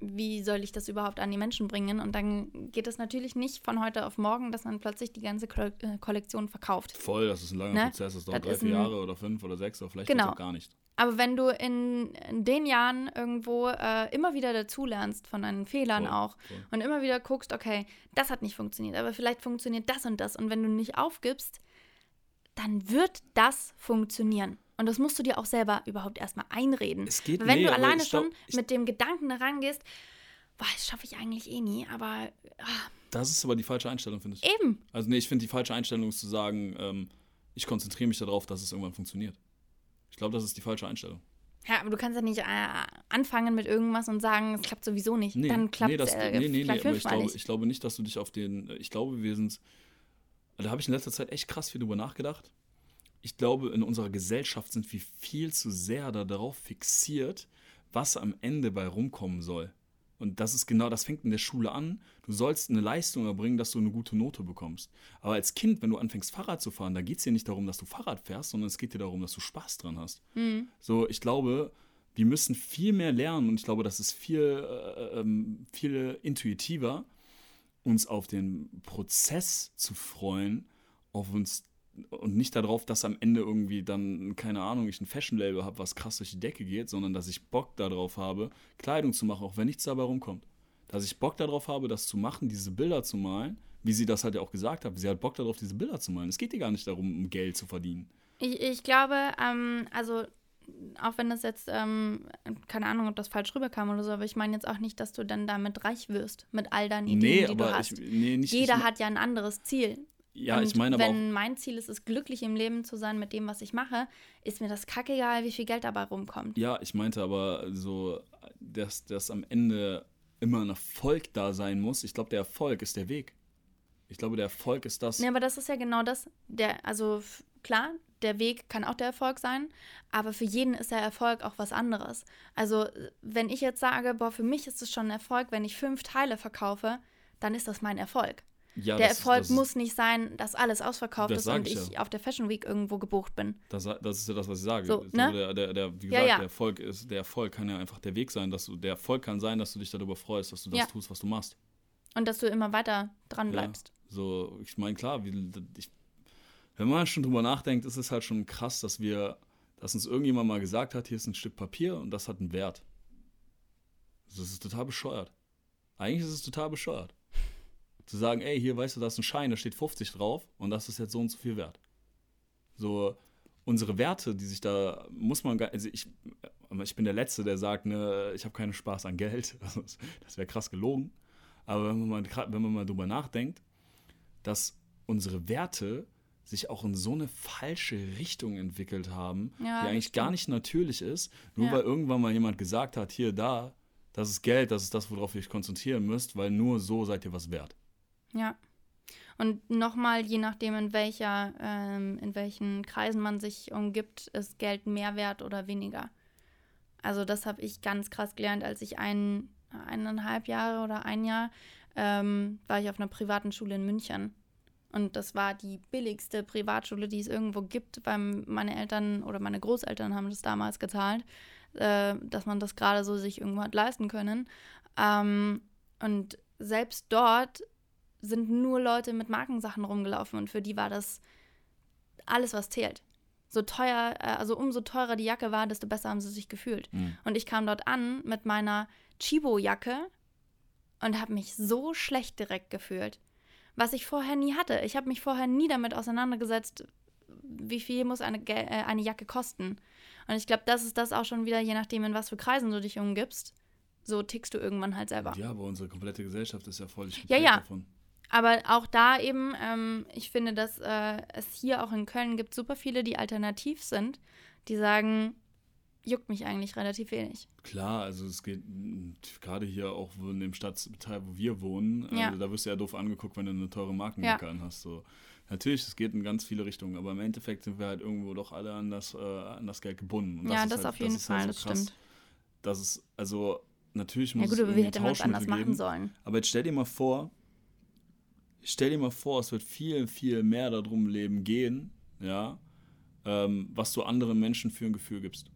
wie soll ich das überhaupt an die Menschen bringen? Und dann geht es natürlich nicht von heute auf morgen, dass man plötzlich die ganze Ko äh, Kollektion verkauft. Voll, das ist ein langer Ne? Prozess, das dauert Das drei, vier Jahre oder fünf oder sechs oder vielleicht Genau. auch gar nicht. Aber wenn du in, in den Jahren irgendwo äh, immer wieder dazulernst von deinen Fehlern Voll, auch voll. und immer wieder guckst, okay, das hat nicht funktioniert, aber vielleicht funktioniert das und das. Und wenn du nicht aufgibst, dann wird das funktionieren. Und das musst du dir auch selber überhaupt erstmal einreden. Es geht- Wenn nee, du alleine schon mit dem Gedanken daran gehst, boah, das schaffe ich eigentlich eh nie, aber ah, Das ist aber die falsche Einstellung, finde ich. eben. Also nee, ich finde die falsche Einstellung ist zu sagen, ähm, ich konzentriere mich darauf, dass es irgendwann funktioniert. Ich glaube, das ist die falsche Einstellung. Ja, aber du kannst ja nicht äh, anfangen mit irgendwas und sagen, es klappt sowieso nicht. Dann klappt nee, es das, äh, nee, nee, nee, aber ich glaube, nicht. ich glaube nicht, dass du dich auf den. Ich glaube, wir sind. Da habe ich in letzter Zeit echt krass viel drüber nachgedacht. Ich glaube, in unserer Gesellschaft sind wir viel zu sehr da darauf fixiert, was am Ende bei rumkommen soll. Und das ist genau, das fängt in der Schule an. Du sollst eine Leistung erbringen, dass du eine gute Note bekommst. Aber als Kind, wenn du anfängst, Fahrrad zu fahren, da geht es dir nicht darum, dass du Fahrrad fährst, sondern es geht dir darum, dass du Spaß dran hast. Mhm. So, ich glaube, wir müssen viel mehr lernen und ich glaube, das ist viel, äh, ähm, viel intuitiver, uns auf den Prozess zu freuen, auf uns und nicht darauf, dass am Ende irgendwie dann, keine Ahnung, ich ein Fashion-Label habe, was krass durch die Decke geht, sondern dass ich Bock darauf habe, Kleidung zu machen, auch wenn nichts dabei rumkommt. Dass ich Bock darauf habe, das zu machen, diese Bilder zu malen, wie sie das halt ja auch gesagt hat. Sie hat Bock darauf, diese Bilder zu malen. Es geht ihr gar nicht darum, um Geld zu verdienen. Ich, ich glaube, ähm, also auch wenn das jetzt, ähm, keine Ahnung, ob das falsch rüberkam oder so, aber ich meine jetzt auch nicht, dass du dann damit reich wirst, mit all deinen Ideen, nee, die du aber hast. ich, nee, nicht Jeder ich, hat ja ein anderes Ziel. Ja, und ich meine aber auch, wenn mein Ziel ist es, glücklich im Leben zu sein mit dem, was ich mache, ist mir das kackegal, wie viel Geld dabei rumkommt. Ja, ich meinte aber so, dass, dass am Ende immer ein Erfolg da sein muss. Ich glaube, der Erfolg ist der Weg. Ich glaube, der Erfolg ist das. Nee, aber das ist ja genau das. Der, also klar, der Weg kann auch der Erfolg sein, aber für jeden ist der Erfolg auch was anderes. Also, wenn ich jetzt sage, boah, für mich ist es schon ein Erfolg, wenn ich fünf Teile verkaufe, dann ist das mein Erfolg. Ja, der das, Erfolg das, muss nicht sein, dass alles ausverkauft ist und ich ja. auf der Fashion Week irgendwo gebucht bin. Das, das ist ja das, was ich sage. So, ne? der, der, der, wie Ja, gesagt, ja. der Erfolg ist, der Erfolg kann ja einfach der Weg sein, dass du, der Erfolg kann sein, dass du dich darüber freust, dass du das Ja. tust, was du machst. Und dass du immer weiter dran Ja. bleibst. So, ich meine, klar, wie, ich, wenn man schon drüber nachdenkt, ist es halt schon krass, dass wir, dass uns irgendjemand mal gesagt hat, hier ist ein Stück Papier und das hat einen Wert. Das ist total bescheuert. Eigentlich ist es total bescheuert. Zu sagen, ey, hier, weißt du, da ist ein Schein, da steht 50 drauf und das ist jetzt so und so viel wert. So, unsere Werte, die sich da, muss man, gar- also ich, ich bin der Letzte, der sagt, ne, ich habe keinen Spaß an Geld. [LAUGHS] Also, das wäre krass gelogen. Aber wenn man, mal, wenn man mal drüber nachdenkt, dass unsere Werte sich auch in so eine falsche Richtung entwickelt haben, Ja, die eigentlich gar nicht natürlich ist, nur Ja. weil irgendwann mal jemand gesagt hat, hier, da, das ist Geld, das ist das, worauf ihr euch konzentrieren müsst, weil nur so seid ihr was wert. Ja. Und nochmal, je nachdem, in welcher, ähm, in welchen Kreisen man sich umgibt, ist Geld mehr wert oder weniger. Also das habe ich ganz krass gelernt, als ich ein, eineinhalb Jahre oder ein Jahr ähm, war ich auf einer privaten Schule in München. Und das war die billigste Privatschule, die es irgendwo gibt, weil meine Eltern oder meine Großeltern haben das damals gezahlt, äh, dass man das gerade so sich irgendwo hat leisten können. Ähm, und selbst dort sind nur Leute mit Markensachen rumgelaufen und für die war das alles, was zählt. So teuer, äh, also umso teurer die Jacke war, desto besser haben sie sich gefühlt. Mhm. Und ich kam dort an mit meiner Chibo-Jacke und habe mich so schlecht direkt gefühlt, was ich vorher nie hatte. Ich habe mich vorher nie damit auseinandergesetzt, wie viel muss eine, äh, eine Jacke kosten. Und ich glaube, das ist das auch schon wieder, je nachdem, in was für Kreisen du dich umgibst, so tickst du irgendwann halt selber. Ja, aber unsere komplette Gesellschaft ist ja voll Ja, ja. davon. Aber auch da eben, ähm, ich finde, dass äh, es hier auch in Köln gibt super viele, die alternativ sind, die sagen, juckt mich eigentlich relativ wenig. Klar, also es geht gerade hier auch in dem Stadtteil, wo wir wohnen, Ja. also da wirst du ja doof angeguckt, wenn du eine teure Markenjacke anhast. So. Natürlich, es geht in ganz viele Richtungen, aber im Endeffekt sind wir halt irgendwo doch alle an das, äh, an das Geld gebunden. Und ja, ist das halt, auf jeden ist halt Fall, so das krass, stimmt. Dass es, also natürlich Ja muss gut, es aber irgendwie wie hätte man es anders Tauschmittel machen geben. sollen? Aber jetzt stell dir mal vor, stell dir mal vor, es wird viel, viel mehr darum leben gehen, ja, ähm, was du anderen Menschen für ein Gefühl gibst.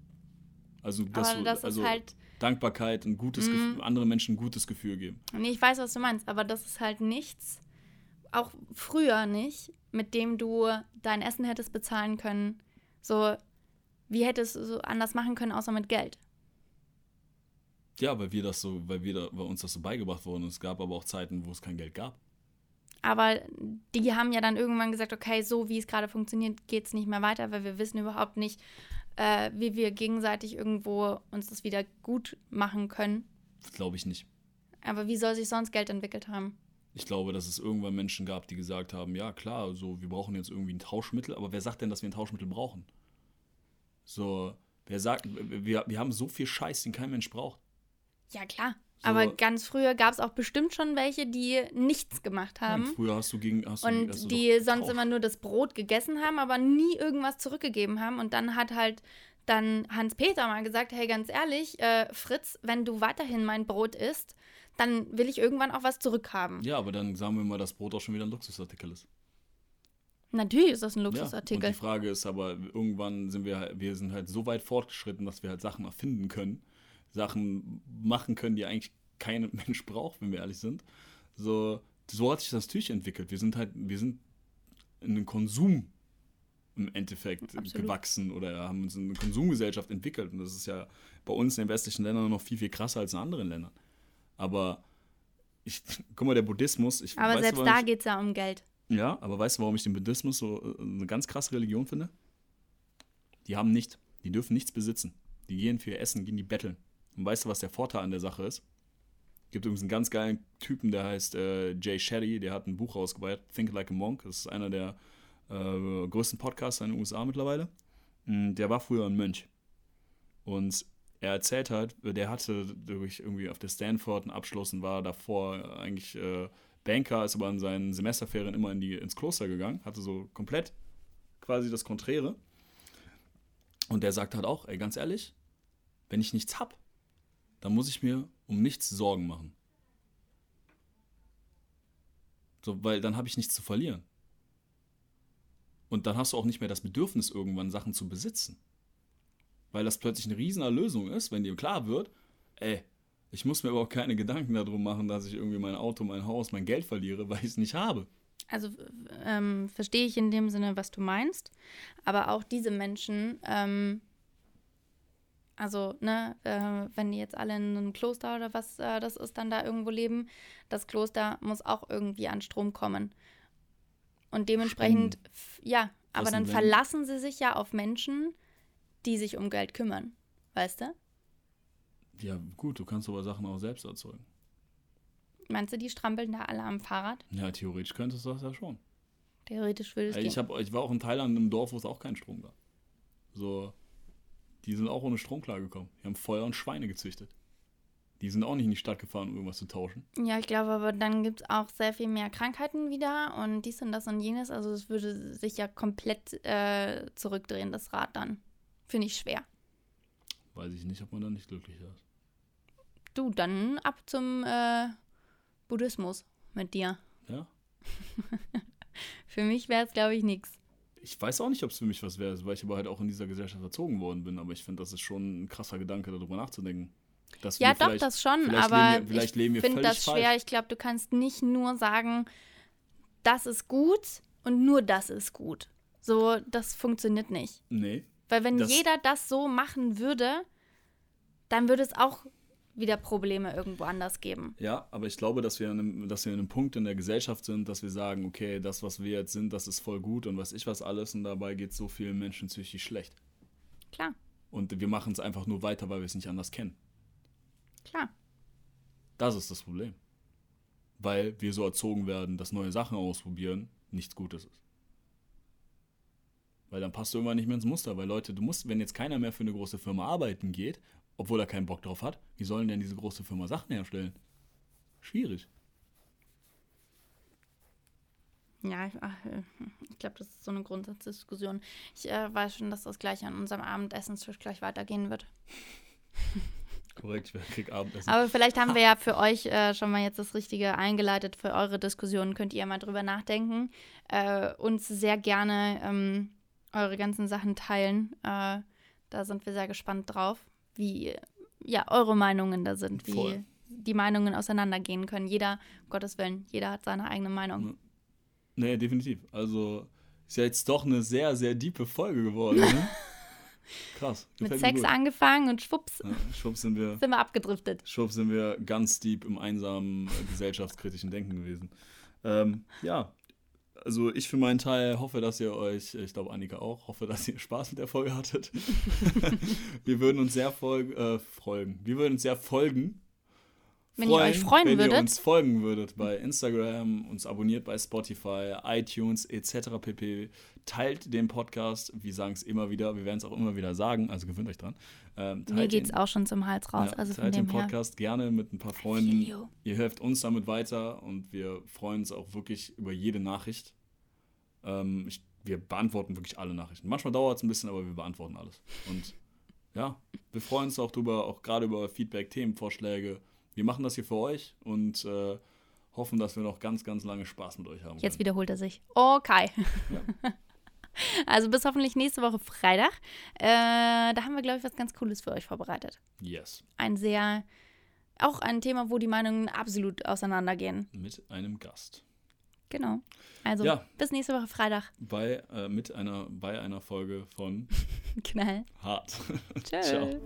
Also, dass du, das also halt, Dankbarkeit, ein gutes Mhm. Gefühl, anderen Menschen ein gutes Gefühl geben. nee, ich weiß, was du meinst, aber das ist halt nichts, auch früher nicht, mit dem du dein Essen hättest bezahlen können. So, wie hättest du so anders machen können, außer mit Geld? Ja, weil wir das so, weil wir da, weil uns das so beigebracht wurde. Es gab aber auch Zeiten, wo es kein Geld gab. Aber die haben ja dann irgendwann gesagt, okay, so wie es gerade funktioniert, geht es nicht mehr weiter, weil wir wissen überhaupt nicht, äh, wie wir gegenseitig irgendwo uns das wieder gut machen können. Glaube ich nicht. aber wie soll sich sonst Geld entwickelt haben? Ich glaube, dass es irgendwann Menschen gab, die gesagt haben, ja klar, so wir brauchen jetzt irgendwie ein Tauschmittel, aber wer sagt denn, dass wir ein Tauschmittel brauchen? So, wer sagt, wir, wir haben so viel Scheiß, den kein Mensch braucht. Ja, klar. So, aber ganz früher gab es auch bestimmt schon welche, die nichts gemacht haben. Ja, früher hast du gegen. Hast und du, hast die sonst immer nur das Brot gegessen haben, aber nie irgendwas zurückgegeben haben. Und dann hat halt dann Hans-Peter mal gesagt: Hey, ganz ehrlich, äh, Fritz, wenn du weiterhin mein Brot isst, dann will ich irgendwann auch was zurückhaben. Ja, aber dann sagen wir mal, dass Brot auch schon wieder ein Luxusartikel ist. Natürlich ist das ein Luxusartikel. Ja, und die Frage ist aber, irgendwann sind wir, wir sind halt so weit fortgeschritten, dass wir halt Sachen erfinden können, Sachen machen können, die eigentlich kein [LAUGHS] Mensch braucht, wenn wir ehrlich sind. So, so hat sich das natürlich entwickelt. Wir sind halt, wir sind in den Konsum im Endeffekt Absolut. gewachsen oder haben uns in eine Konsumgesellschaft entwickelt. Und das ist ja bei uns in den westlichen Ländern noch viel, viel krasser als in anderen Ländern. Aber ich, [LAUGHS] guck mal, der Buddhismus. Ich, aber selbst da geht es ja um Geld. Ja, aber weißt du, warum ich den Buddhismus so äh, eine ganz krasse Religion finde? Die haben nicht, die dürfen nichts besitzen. Die gehen für ihr Essen, gehen die betteln. Und weißt du, was der Vorteil an der Sache ist? Gibt übrigens einen ganz geilen Typen, der heißt äh, Jay Shetty, der hat ein Buch rausgebracht, Think Like a Monk. Das ist einer der äh, größten Podcaster in den USA mittlerweile. Mm, der war früher ein Mönch. Und er erzählt halt, der hatte durch irgendwie auf der Stanford einen Abschluss und war davor eigentlich äh, Banker, ist aber in seinen Semesterferien immer in die, ins Kloster gegangen, hatte so komplett quasi das Konträre. Und der sagt halt auch, ey, ganz ehrlich, wenn ich nichts hab, dann muss ich mir um nichts Sorgen machen. So, weil dann habe ich nichts zu verlieren. Und dann hast du auch nicht mehr das Bedürfnis, irgendwann Sachen zu besitzen. Weil das plötzlich eine Riesenerlösung ist, wenn dir klar wird, ey, ich muss mir überhaupt keine Gedanken darum machen, dass ich irgendwie mein Auto, mein Haus, mein Geld verliere, [LAUGHS] weil ich es nicht habe. Also ähm, verstehe ich in dem Sinne, was du meinst. Aber auch diese Menschen, ähm, also, ne, äh, wenn die jetzt alle in einem Kloster oder was äh, das ist, dann da irgendwo leben, das Kloster muss auch irgendwie an Strom kommen. Und dementsprechend, ja, aber dann verlassen sie sich ja auf Menschen, die sich um Geld kümmern. Weißt du? Ja, gut, du kannst aber Sachen auch selbst erzeugen. Meinst du, die strampeln da alle am Fahrrad? Ja, theoretisch könntest du das ja schon. Theoretisch würde es ich, hab, ich war auch in Thailand im Dorf, wo es auch keinen Strom gab. So, die sind auch ohne Strom klargekommen. Die haben Feuer und Schweine gezüchtet. Die sind auch nicht in die Stadt gefahren, um irgendwas zu tauschen. Ja, ich glaube, aber dann gibt es auch sehr viel mehr Krankheiten wieder und dies und das und jenes. Also es würde sich ja komplett äh, zurückdrehen, das Rad dann. Finde ich schwer. Weiß ich nicht, ob man dann nicht glücklich ist. Du, dann ab zum äh, Buddhismus mit dir. Ja. [LAUGHS] für mich wäre es, glaube ich, nichts. Ich weiß auch nicht, ob es für mich was wäre, weil ich aber halt auch in dieser Gesellschaft erzogen worden bin. Aber ich finde, das ist schon ein krasser Gedanke, darüber nachzudenken. ja, doch, das schon, aber wir, ich finde das schwer. Falsch. Ich glaube, du kannst nicht nur sagen, das ist gut und nur das ist gut. So, das funktioniert nicht. Nee. Weil wenn jeder das so machen würde, dann würde es auch wieder Probleme irgendwo anders geben. Ja, aber ich glaube, dass wir, einem, dass wir an einem Punkt in der Gesellschaft sind, dass wir sagen, okay, das, was wir jetzt sind, das ist voll gut und was ich was alles und dabei geht so vielen Menschen psychisch schlecht. Klar. Und wir machen es einfach nur weiter, weil wir es nicht anders kennen. Klar. Das ist das Problem. Weil wir so erzogen werden, dass neue Sachen ausprobieren nichts Gutes ist. Weil dann passt du irgendwann nicht mehr ins Muster, weil Leute, du musst, wenn jetzt keiner mehr für eine große Firma arbeiten geht obwohl er keinen Bock drauf hat. Wie sollen denn diese große Firma Sachen herstellen? Schwierig. Ja, ich, ich glaube, das ist so eine Grundsatzdiskussion. Ich äh, weiß schon, dass das gleich an unserem Abendessenstisch gleich weitergehen wird. Korrekt, ich krieg Abendessen. Aber vielleicht haben wir ja für euch äh, schon mal jetzt das Richtige eingeleitet. Für eure Diskussionen könnt ihr mal drüber nachdenken. Äh, uns sehr gerne ähm, eure ganzen Sachen teilen. Äh, da sind wir sehr gespannt drauf wie ja, eure Meinungen da sind, wie Voll. die Meinungen auseinandergehen können. Jeder, um Gottes Willen, jeder hat seine eigene Meinung. Nee, definitiv. Also ist ja jetzt doch eine sehr, sehr diepe Folge geworden. Ne? [LAUGHS] Krass. Mit Sex angefangen und schwupps, ja, schwupps sind, wir, [LAUGHS] sind wir abgedriftet. Schwupps sind wir ganz deep im einsamen äh, gesellschaftskritischen Denken gewesen. Ähm, ja, also ich für meinen Teil hoffe, dass ihr euch, ich glaube Annika auch, hoffe, dass ihr Spaß mit der Folge hattet. [LAUGHS] wir würden uns sehr folg, äh, folgen. Wir würden uns sehr folgen. wenn ihr euch freuen wenn würdet. ihr uns folgen würdet bei Instagram, uns abonniert bei Spotify, iTunes etc. pp. Teilt den Podcast. Wir sagen es immer wieder. Wir werden es auch immer wieder sagen. Also gewöhnt euch dran. Ähm, Mir geht's ihn- auch schon zum Hals raus. ja, also teilt den dem her. Podcast gerne mit ein paar Freunden. Ihr helft uns damit weiter und wir freuen uns auch wirklich über jede Nachricht. Ähm, ich, wir beantworten wirklich alle Nachrichten. Manchmal dauert es ein bisschen, aber wir beantworten alles. Und ja, wir freuen uns auch drüber, auch gerade über Feedback, Themenvorschläge. Wir machen das hier für euch und äh, hoffen, dass wir noch ganz, ganz lange Spaß mit euch haben. Jetzt können. wiederholt er sich. Okay. Ja. [LAUGHS] Also bis hoffentlich nächste Woche Freitag. Äh, da haben wir, glaube ich, was ganz Cooles für euch vorbereitet. Yes. Ein sehr, auch ein Thema, wo die Meinungen absolut auseinandergehen. Mit einem Gast. Genau. Also Ja. bis nächste Woche Freitag. Bei, äh, mit einer, bei einer Folge von [LAUGHS] Knall. Hart. [LAUGHS] Ciao.